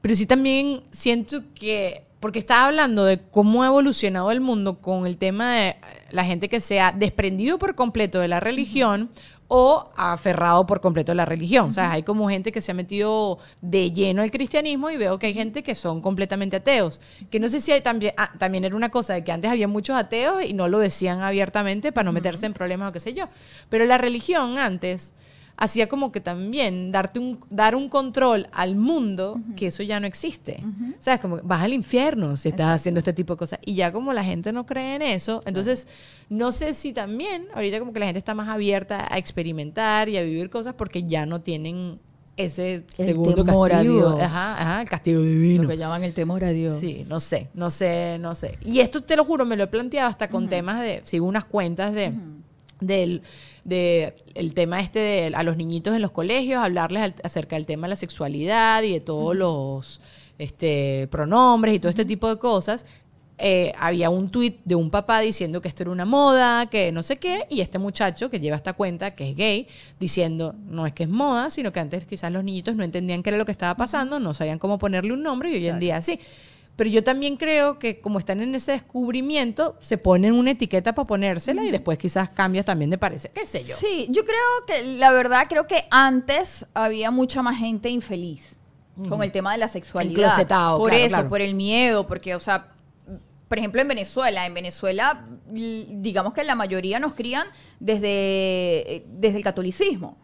pero sí también siento que porque estaba hablando de cómo ha evolucionado el mundo con el tema de la gente que se ha desprendido por completo de la religión o aferrado por completo a la religión. O sea, hay como gente que se ha metido de lleno al cristianismo y veo que hay gente que son completamente ateos. Que no sé si hay también, ah, también era una cosa de que antes había muchos ateos y no lo decían abiertamente para no meterse en problemas o qué sé yo. Pero la religión antes hacía como que también darte un, dar un control al mundo que eso ya no existe. O sea, es como vas al infierno si estás haciendo este tipo de cosas. Y ya como la gente no cree en eso, entonces no sé si también ahorita como que la gente está más abierta a experimentar y a vivir cosas porque ya no tienen ese El segundo temor a castigo. Dios. Ajá, ajá, el castigo divino. Lo que llaman el temor a Dios. Sí, no sé, no sé, no sé. Y esto te lo juro, me lo he planteado hasta con temas de, sigo unas cuentas de, del de el tema este de a los niñitos en los colegios, hablarles al- acerca del tema de la sexualidad y de todos los este, pronombres y todo este tipo de cosas. Eh, había un tuit de un papá diciendo que esto era una moda, que no sé qué, y este muchacho que lleva esta cuenta, que es gay, diciendo no es que es moda, sino que antes quizás los niñitos no entendían qué era lo que estaba pasando, no sabían cómo ponerle un nombre y hoy en día sí. Pero yo también creo que como están en ese descubrimiento, se ponen una etiqueta para ponérsela y después quizás cambias también de parecer, qué sé yo. Sí, yo creo que la verdad creo que antes había mucha más gente infeliz con el tema de la sexualidad. Por claro, eso, claro. por el miedo, porque o sea, por ejemplo en Venezuela, en Venezuela digamos que la mayoría nos crían desde, eh, desde el catolicismo,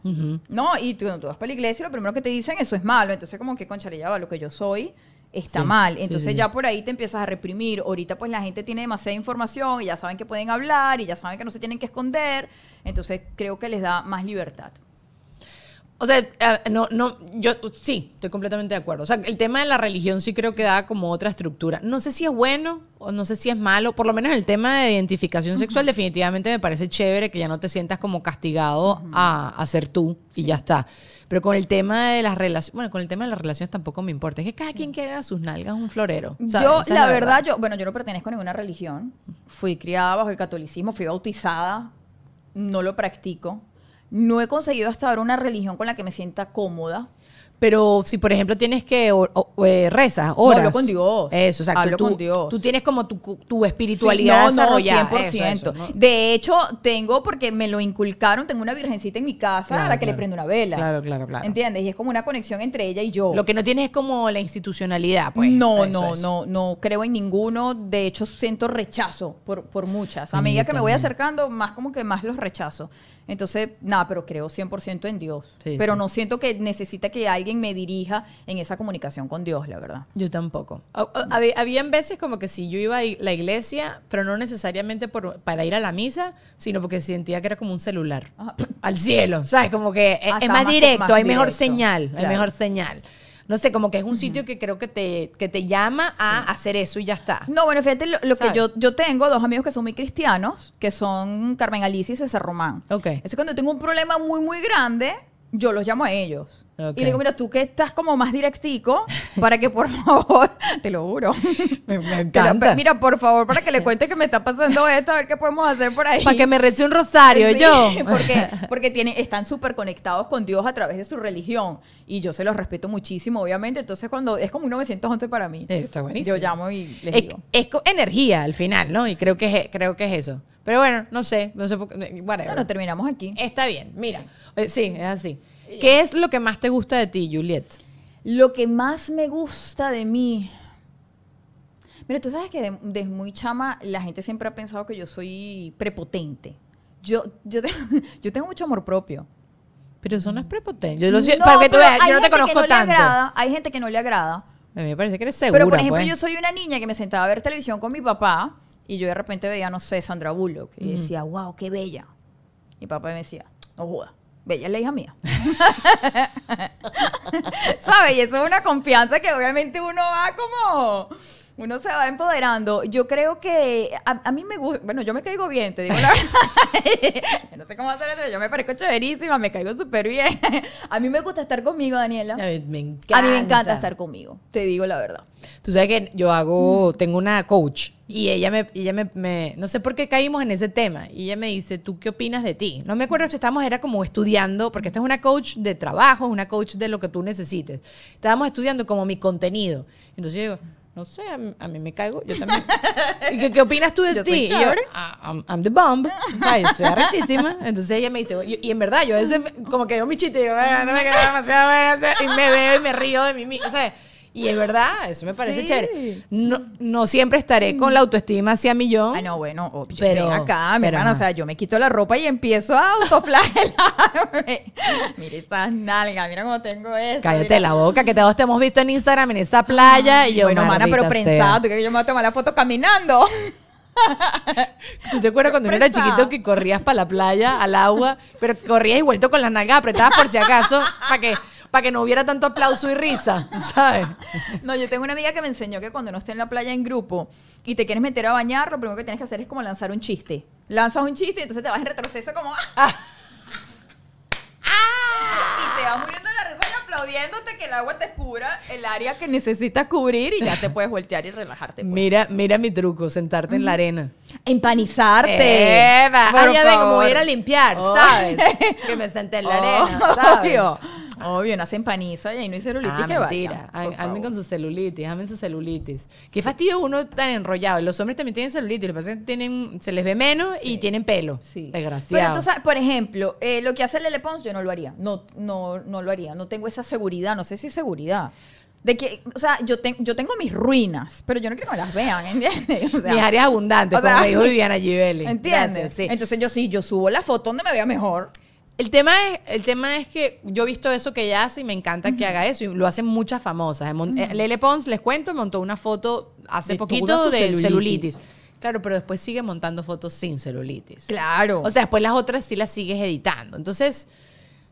¿no? Y tú, cuando tú vas para la iglesia lo primero que te dicen eso es malo, entonces como que concha ya va, lo que yo soy está Sí, mal. Entonces sí. ya por ahí te empiezas a reprimir. Ahorita pues la gente tiene demasiada información y ya saben que pueden hablar y ya saben que no se tienen que esconder. Entonces creo que les da más libertad. O sea, no, no, yo sí, estoy completamente de acuerdo. O sea, el tema de la religión sí creo que da como otra estructura. No sé si es bueno o no sé si es malo. Por lo menos el tema de identificación sexual definitivamente me parece chévere que ya no te sientas como castigado a, a ser tú y ya está. Pero con el tema de las relaciones, bueno, con el tema de las relaciones tampoco me importa. Es que cada quien que haga sus nalgas un florero. ¿sabes? Yo, Esa la, verdad, yo, bueno, yo no pertenezco a ninguna religión. Fui criada bajo el catolicismo, fui bautizada, no lo practico. No he conseguido hasta ahora una religión con la que me sienta cómoda. Pero si, por ejemplo, tienes que o- o- eh, rezas, horas. hablo con Dios. Eso, exacto. Hablo tú, con Dios. Tú tienes como tu, tu espiritualidad Sí, no, no, desarrollada. 100%. Eso, eso, ¿no? De hecho, tengo, porque me lo inculcaron, tengo una virgencita en mi casa a Claro, la que le claro. prendo una vela. Claro, claro, claro. ¿Entiendes? Y es como una conexión entre ella y yo. Lo que no tienes es como la institucionalidad, pues. no, Eso, no, no, no creo en ninguno. De hecho, siento rechazo por, por muchas. A medida que me voy acercando, más como que más los rechazo. Entonces, nada, pero creo 100% en Dios. Sí, pero no siento que necesita que alguien me dirija en esa comunicación con Dios, la verdad. Yo tampoco. Había, habían veces como que si yo iba a la iglesia, pero no necesariamente por, para ir a la misa, sino porque sentía que era como un celular. Ajá. Al cielo, ¿sabes? Como que es, Ah, es está más más- directo, más hay mejor directo, señal, hay claro. mejor señal. No sé, como que es un sitio que creo que te, que te llama a hacer eso y ya está. No, bueno, fíjate, lo, lo que yo, yo tengo dos amigos que son muy cristianos, que son Carmen Alicia y César Román. Ok. Entonces, cuando tengo un problema muy, muy grande, yo los llamo a ellos. Ok. Y le digo, mira, tú que estás como más directico, para que por [LAUGHS] favor, te lo juro. [LAUGHS] Me, me encanta. mira, por favor, para que le [LAUGHS] cuente que me está pasando esto, a ver qué podemos hacer por ahí. para que me rece un rosario, Sí, yo. Porque, porque tienen, están súper conectados con Dios a través de su religión. Y yo se los respeto muchísimo, obviamente. Entonces, cuando es como un 911 para mí. Eh, Está buenísimo. Yo llamo y les es, digo. es energía al final, ¿no? Y creo que es, creo que es eso. Pero bueno, no sé, no sé por qué. whatever. Bueno, terminamos aquí. Está bien, mira. Eh, Sí, es así. ¿Qué es lo que más te gusta de ti, Juliet? Lo que más me gusta de mí. Mira, tú sabes que de- desde muy chama la gente siempre ha pensado que yo soy prepotente. Yo, yo, te- [LAUGHS] yo tengo mucho amor propio. Pero eso no es prepotente. Yo lo No, para que tú pero veas, yo no te conozco tanto. agrada, hay gente que no le agrada. A mí me parece que eres segura, Pero, por ejemplo, pues. yo soy una niña que me sentaba a ver televisión con mi papá y yo de repente veía, no sé, Sandra Bullock y decía, wow, qué bella. Mi papá me decía, no joda, bella es la hija mía. [LAUGHS] ¿Sabes? Y eso es una confianza que obviamente uno va como... Uno se va empoderando. Yo creo que a, a mí me gusta, bueno, yo me caigo bien, te digo la [LAUGHS] verdad. [LAUGHS] No sé cómo hacer eso, yo me parezco chéverísima, me caigo súper bien. A mí me gusta estar conmigo, Daniela. A mí me encanta. A mí me encanta estar conmigo, te digo la verdad. Tú sabes que yo hago, tengo una coach y ella me, ella me, me- no sé por qué caímos en ese tema y ella me dice, ¿tú qué opinas de ti? No me acuerdo si estábamos, era como estudiando, porque esta es una coach de trabajo, es una coach de lo que tú necesites. Estábamos estudiando como mi contenido. Entonces yo digo, no sé, a mí, a mí me caigo, yo también. [LAUGHS] ¿Y qué, qué opinas tú de Yo ti? soy yo. "Ah, I'm, I'm the bomb. ¿Sabes? Soy arrechísima. Entonces ella me dice, y, en verdad, yo a veces como que veo mi chiste y digo, "Ay, no me queda demasiado bueno", y me veo y me río de mí misma. O sea, y es verdad, eso me parece Sí. chévere. No, no siempre estaré con la autoestima hacia millón. Ay, no, bueno, obvio. Pero- Ven acá, mi pero hermana. O sea, yo me quito la ropa y empiezo a autoflagelarme. [LAUGHS] mira esas nalgas, mira cómo tengo esto. Cállate mira. la boca, que todos te hemos visto en Instagram en esta playa. y yo, bueno, mana, pero prensado. sea. ¿Tú crees que yo me voy a tomar la foto caminando? [LAUGHS] ¿Tú te acuerdas cuando uno era Prensado. chiquito que corrías para la playa, al agua, pero corrías y vuelto con las nalgas apretadas por si acaso, para que, para que no hubiera tanto aplauso y risa, [LAUGHS] ¿sabes? No, yo tengo una amiga que me enseñó que cuando uno esté en la playa en grupo y te quieres meter a bañar, lo primero que tienes que hacer es como lanzar un chiste. Lanzas un chiste y entonces te vas en retroceso como... ¡ah! Y te vas muriendo de la risa y aplaudiéndote que el agua te cubra el área que necesitas cubrir y ya te puedes voltear y relajarte. pues. Mira, mira mi truco, sentarte en la arena. Empanizarte. Eva, Por ah, ya ven, como favor. voy a ir a limpiar, Oh. ¿sabes? Que me senté en la [LAUGHS] arena, ¿sabes? Obvio. Obvio, una se empaniza y ahí no hay celulitis Ah, que mentira. vaya. An- por Anden favor. con su celulitis, amen su celulitis. Qué fastidio uno tan enrollado. Los hombres también tienen celulitis, lo que pasa es que tienen, se les ve menos y tienen pelo. Sí. Desgraciado. Pero entonces, por ejemplo, eh, lo que hace Lele Pons, yo no lo haría. No, no, no lo haría. No tengo esa seguridad. No sé si es seguridad. De que, o sea, yo, ten- yo tengo mis ruinas, pero yo no quiero que me las vean, ¿entiendes? [LAUGHS] O sea, Mis áreas abundantes, o sea, como me dijo Viviana Givelli. [LAUGHS] ¿Entiendes? Gracias, sí. Entonces yo sí, yo subo la foto donde me vea mejor. El tema, es, el tema es que yo he visto eso que ella hace y me encanta que haga eso. Y lo hacen muchas famosas. Eh, Lele Pons, les cuento, montó una foto hace De poquito de celulitis. celulitis. Claro, pero después sigue montando fotos sin celulitis. Claro. O sea, después las otras sí las sigues editando. Entonces,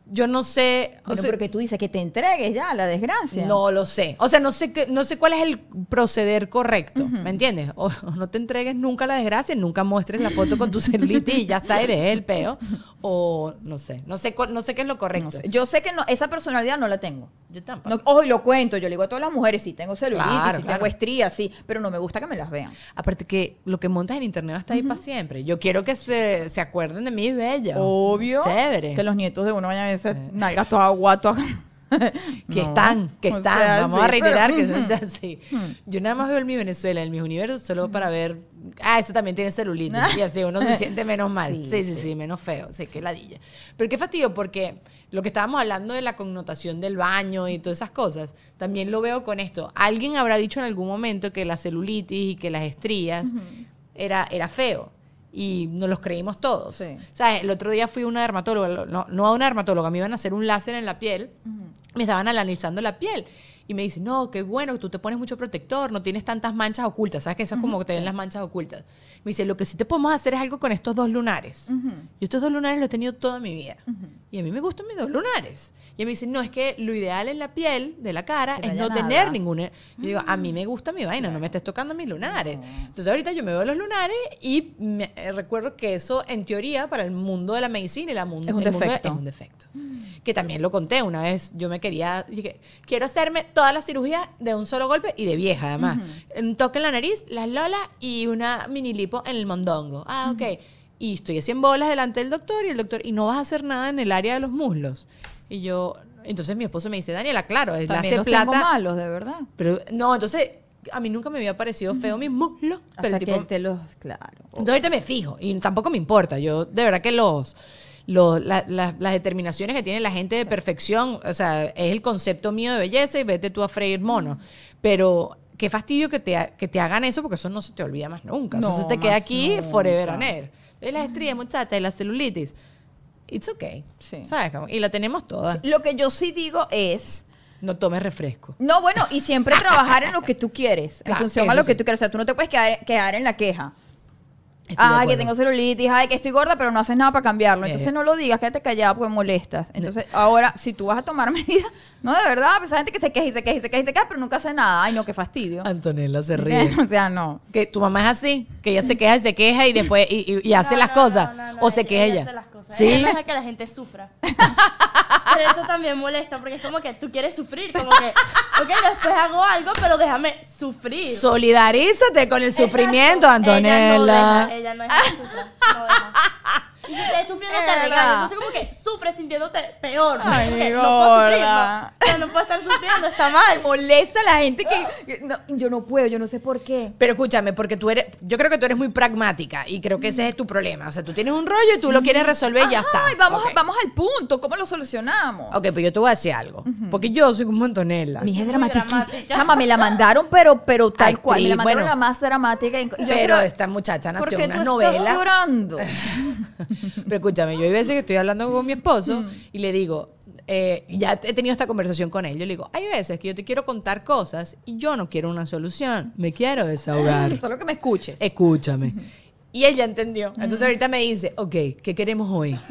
yo no sé... o bueno, sea, pero que tú dices que te entregues ya la desgracia. no lo sé. O sea, no sé, qué- no sé cuál es el proceder correcto. ¿Me entiendes? O, o no te entregues nunca la desgracia, nunca muestres la foto con tu celulitis y ya está, y dejes el peo. O no sé. No sé, no sé qué es lo correcto. No sé. Yo sé que no, esa personalidad no la tengo. Yo tampoco. No, ojo, y lo cuento. Yo le digo a todas las mujeres, sí, tengo celulitis, Claro, sí claro. tengo estrías, sí, pero no me gusta que me las vean. Aparte que lo que montas en internet va a estar ahí para siempre. Yo quiero que se, se acuerden de mí, bella. Obvio. Chévere. Que los nietos de uno vayan a veces nalgas todas [LAUGHS] guatas. que No. están, que O están. sea, Vamos sí, a reiterar pero- que ujú. son así. Yo nada más veo el Mi Venezuela, el Mi Universo, solo para ver. Ah, ese también tiene celulitis. [LAUGHS] y así uno se siente menos mal. Sí, Sí, sí, sí, sí. menos feo. Sí, qué ladilla. Pero qué fastidio, porque lo que estábamos hablando de la connotación del baño y todas esas cosas, también lo veo con esto. Alguien habrá dicho en algún momento que la celulitis y que las estrías era, era feo. Y nos los creímos todos. Sí. ¿Sabes? El otro día fui a una dermatóloga, no, no a una dermatóloga, me iban a hacer un láser en la piel, me estaban analizando la piel. Y me dice, no, qué bueno, tú te pones mucho protector, no tienes tantas manchas ocultas. ¿Sabes que eso es como que te ven las manchas ocultas? Me dice, lo que sí te podemos hacer es algo con estos dos lunares. Yo estos dos lunares los he tenido toda mi vida. Y a mí me gustan mis dos lunares. Y él me dice, no, es que lo ideal en la piel de la cara Que no es no nada. tener ninguna. Yo digo, a mí me gusta mi vaina, no me estés tocando mis lunares. Entonces ahorita yo me veo los lunares y me- eh, recuerdo que eso, en teoría, para el mundo de la medicina y la mundo, Es un el mundo de- defecto. es un defecto. Que también lo conté una vez. Yo me quería, dije, quiero hacerme toda la cirugía de un solo golpe y de vieja, además. Un toque en la nariz, las lolas y una mini lipo en el mondongo. Ah, ok. Y estoy así en bolas delante del doctor y el doctor, y no vas a hacer nada en el área de los muslos. Y yo, entonces mi esposo me dice, Daniela, claro, es la hace los plata. tengo malos, de verdad. Pero no, entonces a mí nunca me había parecido feo mis muslos. Hasta pero que tipo, te los... Claro. entonces ahorita me fijo y tampoco me importa. Yo, de verdad que los, los- la- la- las determinaciones que tiene la gente de perfección, o sea, es el concepto mío de belleza y vete tú a freír mono. Pero qué fastidio que te, que te hagan eso porque eso no se te olvida más nunca. No, eso se te queda aquí nunca. forever and ever. Y las estrías, muchachas, y la celulitis. It's okay. Sí. ¿Sabes? Y la tenemos todas. Lo que yo sí digo es... No tomes refresco. No, bueno, y siempre trabajar en lo que tú quieres, en Claro, función a lo que sí. tú quieres. O sea, tú no te puedes quedar, quedar en la queja. Estoy Ay, que tengo celulitis, ay, que estoy gorda, pero no haces nada para cambiarlo. Eh. Entonces no lo digas, quédate callada porque molestas. Entonces, ahora, si tú vas a tomar [LAUGHS] medidas, no, de verdad, pues hay gente que se queja y se queja y se queja y se queja, pero nunca hace nada. Ay, no, qué fastidio. Antonella se [LAUGHS] ríe. o sea, no. que tu mamá es así, que ella se queja y se queja y después y, y- y hace No, las no, cosas. no, no, no, o se queja ella ella. hace las cosas. Sí. Ella no deja que la gente sufra. pero eso también molesta porque es como que tú quieres sufrir, como que, ok, después hago algo, pero déjame sufrir. Solidarízate con el Exacto. sufrimiento, Ella no Antonella. deja, ella no deja que sufra, no deja. Y si estás sufriendo te [LAUGHS] regaño. Entonces como que sufres sintiéndote peor. Ay, Porque no puedo sufrir, no, no puedo estar sufriendo, está mal. molesta a la gente que... no, yo no puedo, yo no sé por qué. Pero escúchame, porque tú eres, yo creo que tú eres muy pragmática y creo que ese es tu problema. O sea, tú tienes un rollo y tú lo quieres resolver y ya está. Ay, vamos, Ok. vamos al punto, ¿cómo lo solucionamos? Ok, pero yo te voy a decir algo. Porque yo soy como Antonella. Mi hija es dramática. Chama, me la mandaron, pero, pero tal Actriz, cual. Me la mandaron bueno. la más dramática. Y yo Pero esta muchacha ¿Por nació qué en tú unas estás novelas. llorando? [LAUGHS] Pero escúchame, yo hay veces que estoy hablando con mi esposo Mm. y le digo, eh, ya he tenido esta conversación con él. Yo le digo, hay veces que yo te quiero contar cosas y yo no quiero una solución. Me quiero desahogar. [LAUGHS] Solo que me escuches. Escúchame. Y él ya entendió. Entonces ahorita me dice, ok, ¿qué queremos hoy? [LAUGHS]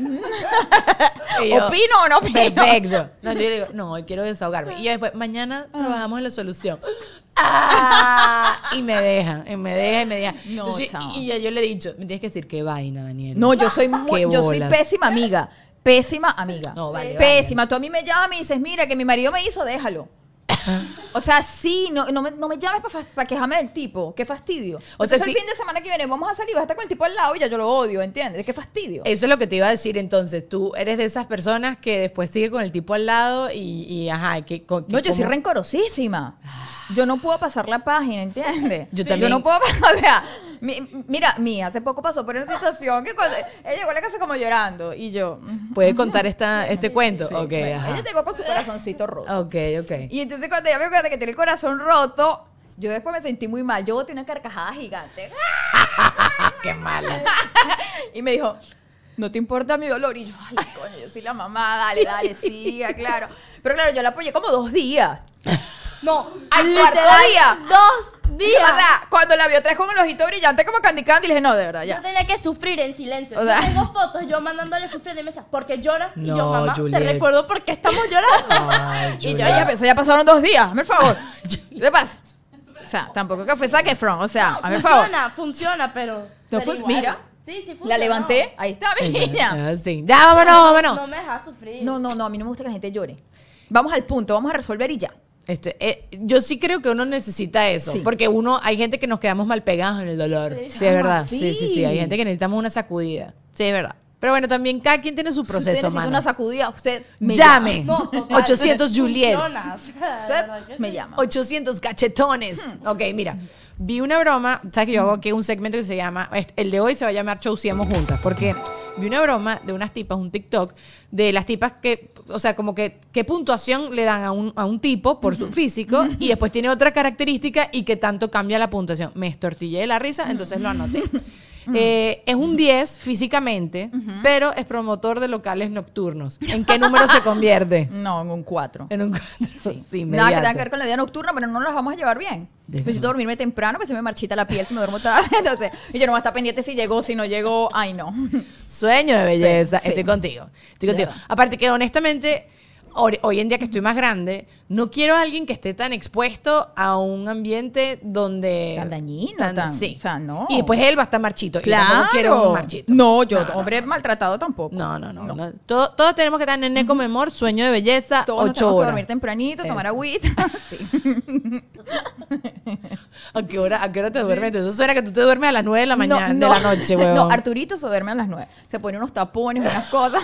Y yo, ¿Opino o no opino? Perfecto. No, yo le digo, no, hoy quiero desahogarme. Y yo después, mañana trabajamos en la solución. [LAUGHS] ¡Ah! Y me deja, y me deja, y me deja. No, Entonces, chao. y ya yo le he dicho, me tienes que decir qué vaina, Daniel. No, yo soy muy, yo soy pésima amiga. Pésima amiga. No, vale, Pésima. Tú a mí me llamas y dices, mira, que mi marido me hizo, déjalo. [LAUGHS] O sea, sí, no, no, me, no me llames para quejarme del tipo. Qué fastidio. O sea, el fin de semana que viene vamos a salir, vas a estar con el tipo al lado y ya yo lo odio, ¿entiendes? Qué fastidio. Eso es lo que te iba a decir entonces. Tú eres de esas personas que después sigue con el tipo al lado y, y ajá, que, con- No, yo soy rencorosísima. Yo no puedo pasar la página, ¿entiendes? [LAUGHS] Yo también. no puedo [LAUGHS] pasar, o sea, mi- mira, mi hace poco pasó por una situación que cuando ella llegó a la casa como llorando y yo... ¿Puedes contar esta, [LAUGHS] este cuento? sí, ok, bueno, ajá. ella llegó con su corazoncito roto. Ok, ok. Y entonces cuando ella me cuenta que tiene el corazón roto, yo después me sentí muy mal. Yo boté una carcajada gigante. Qué mala. Y me dijo, ¿no te importa mi dolor? Y yo, ay, coño, yo soy la mamá, dale, dale, siga, claro. Pero claro, yo la apoyé como dos días. No, Al cuarto día. Dos días. O sea, cuando la vio tres con el ojito brillante como Candy Candy, le dije, no, de verdad, Yo ya. tenía que sufrir en silencio. O Yo sea- tengo fotos yo mandándole sufrir de mesa. ¿Por qué lloras? y No, yo, mamá, Juliet. te recuerdo por qué estamos llorando. Ay, Y yo, ya, pero eso ya pasaron dos días, hazme el favor. [LAUGHS] ¿Qué te pasa? O sea, tampoco que fue Zac Efron, o sea, hazme el favor. funciona, funciona, pero. No pero fun- igual. mira. Sí, sí funciona. La levanté, ahí está mi niña. Ah, sí. Ya, vámonos, vámonos. No me dejas sufrir. No, no, no, a mí no me gusta que la gente llore. Vamos al punto, vamos a resolver y ya. Este, eh, yo sí creo que uno necesita eso, Sí. porque uno, hay gente que nos quedamos mal pegados en el dolor. Sí, Sí. es verdad. Sí. sí, sí, sí. Hay gente que necesitamos una sacudida. Sí, es verdad. Pero bueno, también cada quien tiene su si usted proceso, necesita mano. una sacudida, usted me Llame. [LAUGHS] No, total. 800 Juliet. Usted me llama. 800 cachetones. Ok, mira. Vi una broma, sabes que yo hago aquí un segmento que se llama, el de hoy se va a llamar Chauciemos Juntas, porque vi una broma de unas tipas, un TikTok, de las tipas que, o sea, como que, qué puntuación le dan a un, a un tipo por su físico [LAUGHS] y después tiene otra característica y que tanto cambia la puntuación. Me estortillé de la risa, entonces lo anoté. [LAUGHS] Eh, es un 10 físicamente, pero es promotor de locales nocturnos. ¿En qué número se convierte? [LAUGHS] No, en un 4. En un 4. Sí, Nada que tenga que ver con la vida nocturna, pero no nos vamos a llevar bien. Necesito dormirme temprano, pues se me marchita la piel, si me duermo tarde. [LAUGHS] Entonces, y yo no voy a estar pendiente si llegó, si no llegó. Ay, no. [LAUGHS] Sueño de belleza. Sí, sí. Estoy contigo. Estoy contigo. Aparte que honestamente, hoy, hoy en día que estoy más grande, no quiero a alguien que esté tan expuesto a un ambiente donde... Tan dañino, tan- sí. o sea, no. Y después él va a estar marchito. Y Claro. tampoco quiero un marchito. No, yo, hombre maltratado tampoco. No, no, no. no. Todo- todos tenemos que estar en el memor, sueño de belleza, Todos nos ocho tenemos que horas. dormir tempranito, tomar Eso. agüita. [LAUGHS] Sí. ¿A qué, hora, ¿A qué hora te duermes? Eso suena que tú te duermes a las nueve de la mañana, No, de la noche, [LAUGHS] huevón. No, Arturito se duerme a las 9. Se pone unos tapones, unas cosas.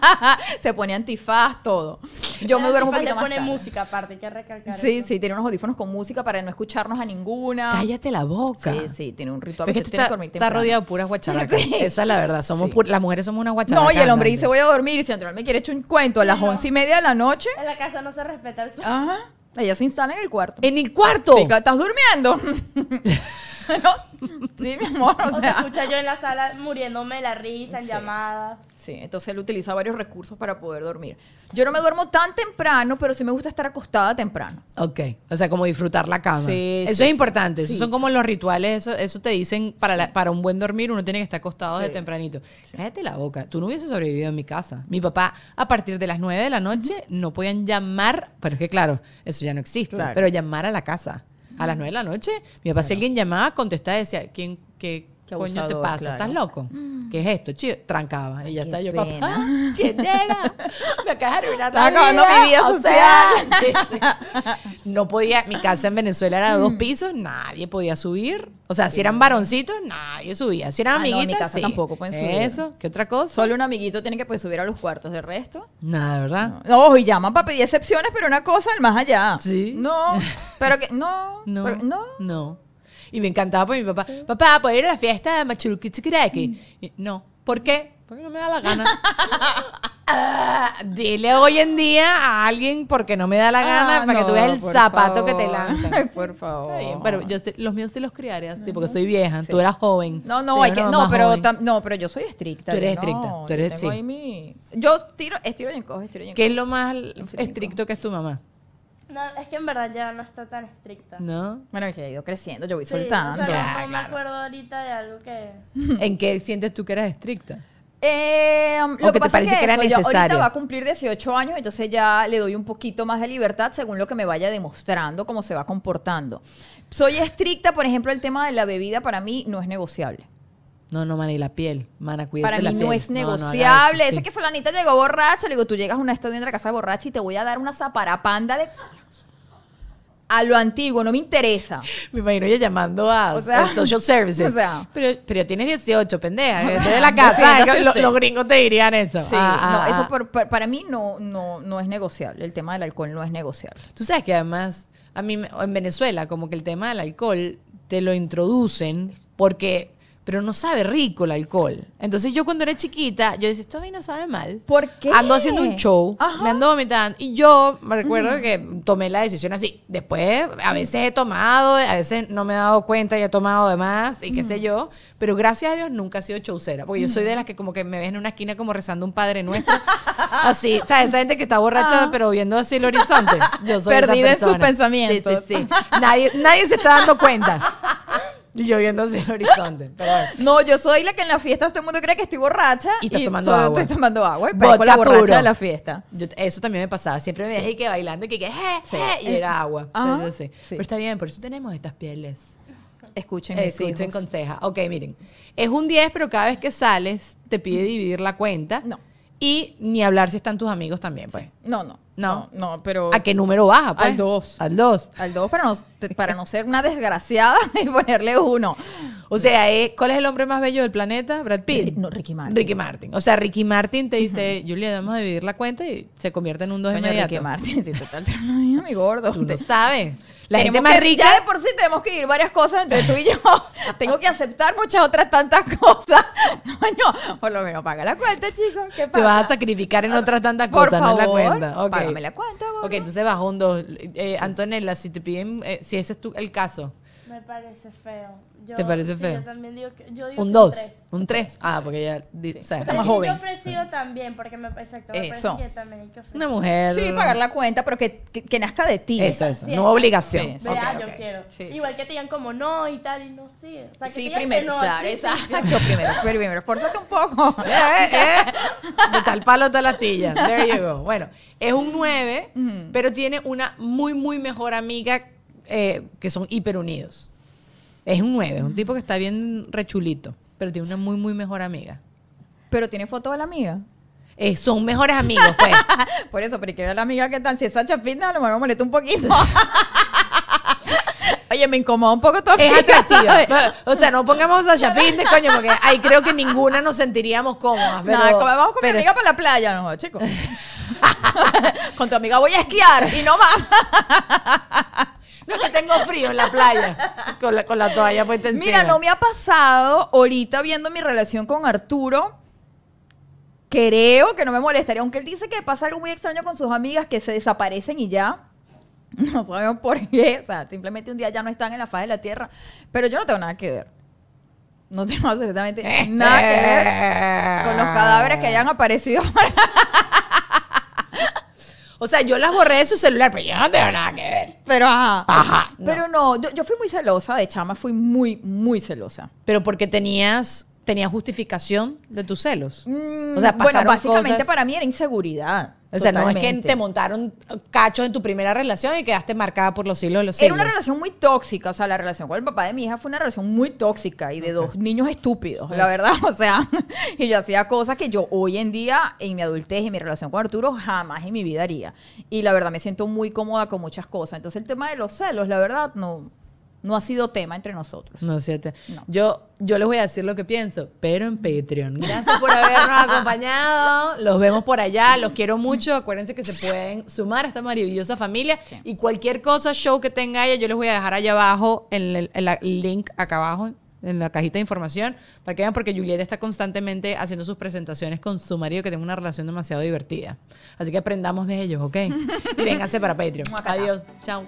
[LAUGHS] se pone antifaz, todo. Yo me duermo un poquito más pone tarde. música aparte, hay que recalcar Sí, eso. sí, tiene unos audífonos con música para no escucharnos a ninguna. Cállate la boca. Sí, sí, tiene un ritual. Es que está, está rodeado de puras guacharacas. [LAUGHS] Sí. Esa es la verdad. Somos Sí. pu- las mujeres somos una guacharacas. No, y el hombre dice voy a dormir y si Antonio me quiere echar un cuento a las once y media de la noche, En la casa no se respeta el sueño. ajá, ella se instala en el cuarto. En el cuarto. Sí, ¿estás durmiendo? [LAUGHS] ¿No? [LAUGHS] Sí, mi amor, o sea. escucha yo en la sala muriéndome de la risa, en Sí. llamadas. Sí, entonces él utiliza varios recursos para poder dormir. Yo no me duermo tan temprano, pero sí me gusta estar acostada temprano. Ok, o sea, como disfrutar la cama. Sí, eso sí, es importante. Sí, Esos son como los rituales. Eso, eso te dicen para, la- para un buen dormir uno tiene que estar acostado de Sí. tempranito. Cállate la boca. Tú no hubieses sobrevivido en mi casa. Mi papá, a partir de las 9 de la noche, no podían llamar. Pero es que, claro, eso ya no existe. Claro. Pero llamar a la casa. A las 9 de la noche, mi papá, si alguien llamaba, contestaba decía, ¿quién, qué, Qué coño te pasa? claro. ¿Estás loco? ¿Qué es esto? Chido. Trancaba. Y ya está yo, pena. papá. ¿Quién era? Me acabas de arruinar la acabando mi vida o sea, social. [LAUGHS] sí, sí. No podía, mi casa en Venezuela era de dos pisos, nadie podía subir. O sea, si eran varoncitos, nadie subía. Si eran Ah, no, en mi amiguitas, casa tampoco pueden subir. Eso, ¿qué otra cosa? Solo un amiguito tiene que pues, subir a los cuartos, de resto. Nada, ¿verdad? No, y llaman para pedir excepciones, pero una cosa al más allá. Sí. No, pero que, no, [LAUGHS] No, pero- no. no. Y me encantaba por mi papá. Papá, ¿puedo ir a la fiesta de Machuruquichiquireki? Mm. No. ¿Por qué? Porque no me da la gana. [LAUGHS] Ah, dile hoy en día a alguien porque no me da la gana Ah, para que tú veas el zapato que te. Ay, por favor. Está bien, pero yo sé- los míos sí los criaré así porque soy vieja. Tú eras joven. No, no, hay que, no, pero tam- no, pero yo soy estricta. Tú eres estricta, tú eres- yo tengo sí. ahí mi- Yo tiro, estiro y encojo, estiro y encojo. ¿Qué es lo más estricto que es tu mamá? No, es que en verdad ya no está tan estricta. ¿No? Bueno, es que he ido creciendo, yo voy Sí, soltando. O sea, no, Ah, no me acuerdo ahorita de algo que... [LAUGHS] ¿En qué sientes tú que eras estricta? Eh, ¿O lo que que te pasa parece es que era eso, yo necesario? ahorita va a cumplir 18 años, entonces ya le doy un poquito más de libertad según lo que me vaya demostrando, cómo se va comportando. Soy estricta, por ejemplo, el tema de la bebida para mí no es negociable. No, no, mana, y la piel. Mana, cuídate Para la mí piel. no es No, no negociable. eso, Ese sí. que fulanita llegó borracha, le digo, tú llegas a una estadio en la casa borracha y te voy a dar una zaparapanda de... A lo antiguo, no me interesa. [LAUGHS] Me imagino ella llamando a, O sea, a social services. [LAUGHS] o sea. pero, pero tienes 18, pendeja. O sea, en la [LAUGHS] casa. lo- los gringos te dirían eso. Sí, Ah, ah, no, ah. eso por- por- para mí no, no, no es negociable. El tema del alcohol no es negociable. Tú sabes que además, a mí en Venezuela, como que el tema del alcohol te lo introducen porque. Pero no sabe rico el alcohol. Entonces yo cuando era chiquita, yo decía, esta vaina sabe mal. ¿Por qué? Ando haciendo un show, Ajá. me ando vomitando. Y yo me recuerdo que tomé la decisión así. Después, a veces he tomado, a veces no me he dado cuenta y he tomado de más y qué sé yo. Pero gracias a Dios nunca he sido showcera. Porque yo soy de las que como que me ves en una esquina como rezando un Padre Nuestro. [LAUGHS] así, ¿sabes? Esa gente que está borracha pero viendo así el horizonte. Yo soy esa Perdida en sus persona. pensamientos. Sí, sí, sí. Nadie, nadie se está dando cuenta. [LAUGHS] Y yo viendo el horizonte. Pero bueno. No, yo soy la que en la fiesta todo el mundo cree que estoy borracha. Y estás tomando soy- agua. Estoy tomando agua y parezco la borracha puro. de la fiesta. Yo- eso también me pasaba. Siempre me dejé que bailando y que, que "Je, Sí. je", y era agua. Ajá. Entonces, sí. Sí. Pero está bien, por eso tenemos estas pieles. Escuchen, mis Escuchen conseja. Ok, miren. Es un 10, pero cada vez que sales te pide dividir la cuenta. No. Y ni hablar si están tus amigos también, pues. No, no. No. No, no, pero. ¿A qué número baja, pues? Al dos. Al 2. Al dos para no, para no ser una desgraciada [LAUGHS] y ponerle uno. O sea, eh, ¿cuál es el hombre más bello del planeta? Brad Pitt. Ri- no, Ricky Martin. Ricky Martin. O sea, Ricky Martin te dice, Julia, vamos a dividir la cuenta y se convierte en un 2 Coño, inmediato. Ricky Martin, sí, total. [LAUGHS] Ay, mi gordo. Tú no sabes. La gente más que- rica... Ya de por sí tenemos que ir varias cosas entre tú y yo. [LAUGHS] Tengo que aceptar muchas otras tantas cosas. Coño, por lo menos paga la cuenta, chicos. ¿Qué Te pasa? vas a sacrificar en otras tantas Por cosas, no en la favor, cuenta. Ok. Págame la cuenta, gordo. Ok, entonces bajó un 2. Eh, Antonella, si te piden, eh, si ese es tu, el caso, Me parece feo. Yo- ¿Te parece sí, feo? Yo también digo que... Yo digo un que 2. tres. Un 3. Ah, porque ella. di- o sea, Está Es más joven. Yo he ofrecido también, porque me, exacto, me Eso. parece que también hay que ofrecer. una mujer. Sí, pagar la cuenta, pero que, que, que nazca de ti. Eso, eso. Sí, no obligación. Sí, Vea, Ok, yo quiero. Sí, Igual que te digan como no y tal, y no sí. O sea, que Sí, digan que primero, no claro, [LAUGHS] exacto. Primero, primero, esfuérzate un poco. [LAUGHS] Eh, eh. De tal palo, tal astilla. There you go. Bueno, es un 9, pero tiene una muy, muy mejor amiga eh, que son hiper unidos. Es un 9, es un tipo que está bien rechulito, pero tiene una muy, muy mejor amiga. Pero tiene foto de la amiga. Eh, son mejores amigos, pues. [LAUGHS] Por eso, pero hay que ver a la amiga que tal. Si es Sacha Fitness, a lo mejor me molesta un poquito. [LAUGHS] Oye, me incomoda un poco tu es amiga, atractiva. [LAUGHS] ¿sabes? O sea, no pongamos a de coño, porque ahí creo que ninguna nos sentiríamos cómodas. Pero, Nada, vamos con pero- mi amiga para la playa, no, chicos. con tu amiga voy a esquiar y no más. No, que tengo frío en la playa. Con la, con la toalla puesta encima. Mira, no me ha pasado ahorita viendo mi relación con Arturo. Creo que no me molestaría, aunque él dice que pasa algo muy extraño con sus amigas que se desaparecen y ya. [LAUGHS] No sabemos por qué. O sea, simplemente un día ya no están en la faz de la tierra. Pero yo no tengo nada que ver. No tengo absolutamente nada que ver con los cadáveres que hayan aparecido. O sea, yo las borré de su celular, pero yo no tengo nada que ver. Pero ajá. Ajá, no. Pero no, yo, yo fui muy celosa de chama, fui muy, muy celosa. Pero porque tenías, tenías justificación de tus celos. Mm, O sea, bueno, pasaron básicamente cosas- para mí era inseguridad. O sea, no es que te montaron cachos en tu primera relación y quedaste marcada por los siglos de los Era siglos. una relación muy tóxica, o sea, la relación con el papá de mi hija fue una relación muy tóxica y de dos niños estúpidos, la verdad, [LAUGHS] o sea, y yo hacía cosas que yo hoy en día, en mi adultez, en mi relación con Arturo, jamás en mi vida haría. Y la verdad me siento muy cómoda con muchas cosas. Entonces el tema de los celos, la verdad, no, no ha sido tema entre nosotros. No es cierto. No. Yo, yo les voy a decir lo que pienso, pero en Patreon. Gracias por habernos [LAUGHS] acompañado. Los vemos por allá. Los quiero mucho. Acuérdense que se pueden sumar a esta maravillosa familia. Y cualquier cosa, show que tenga ella, yo les voy a dejar allá abajo, en el, en la- el link acá abajo, en la cajita de información, para que vean, porque Julieta está constantemente haciendo sus presentaciones con su marido, que tiene una relación demasiado divertida. Así que aprendamos de ellos, ¿ok? Y vénganse para Patreon. Adiós. Chao.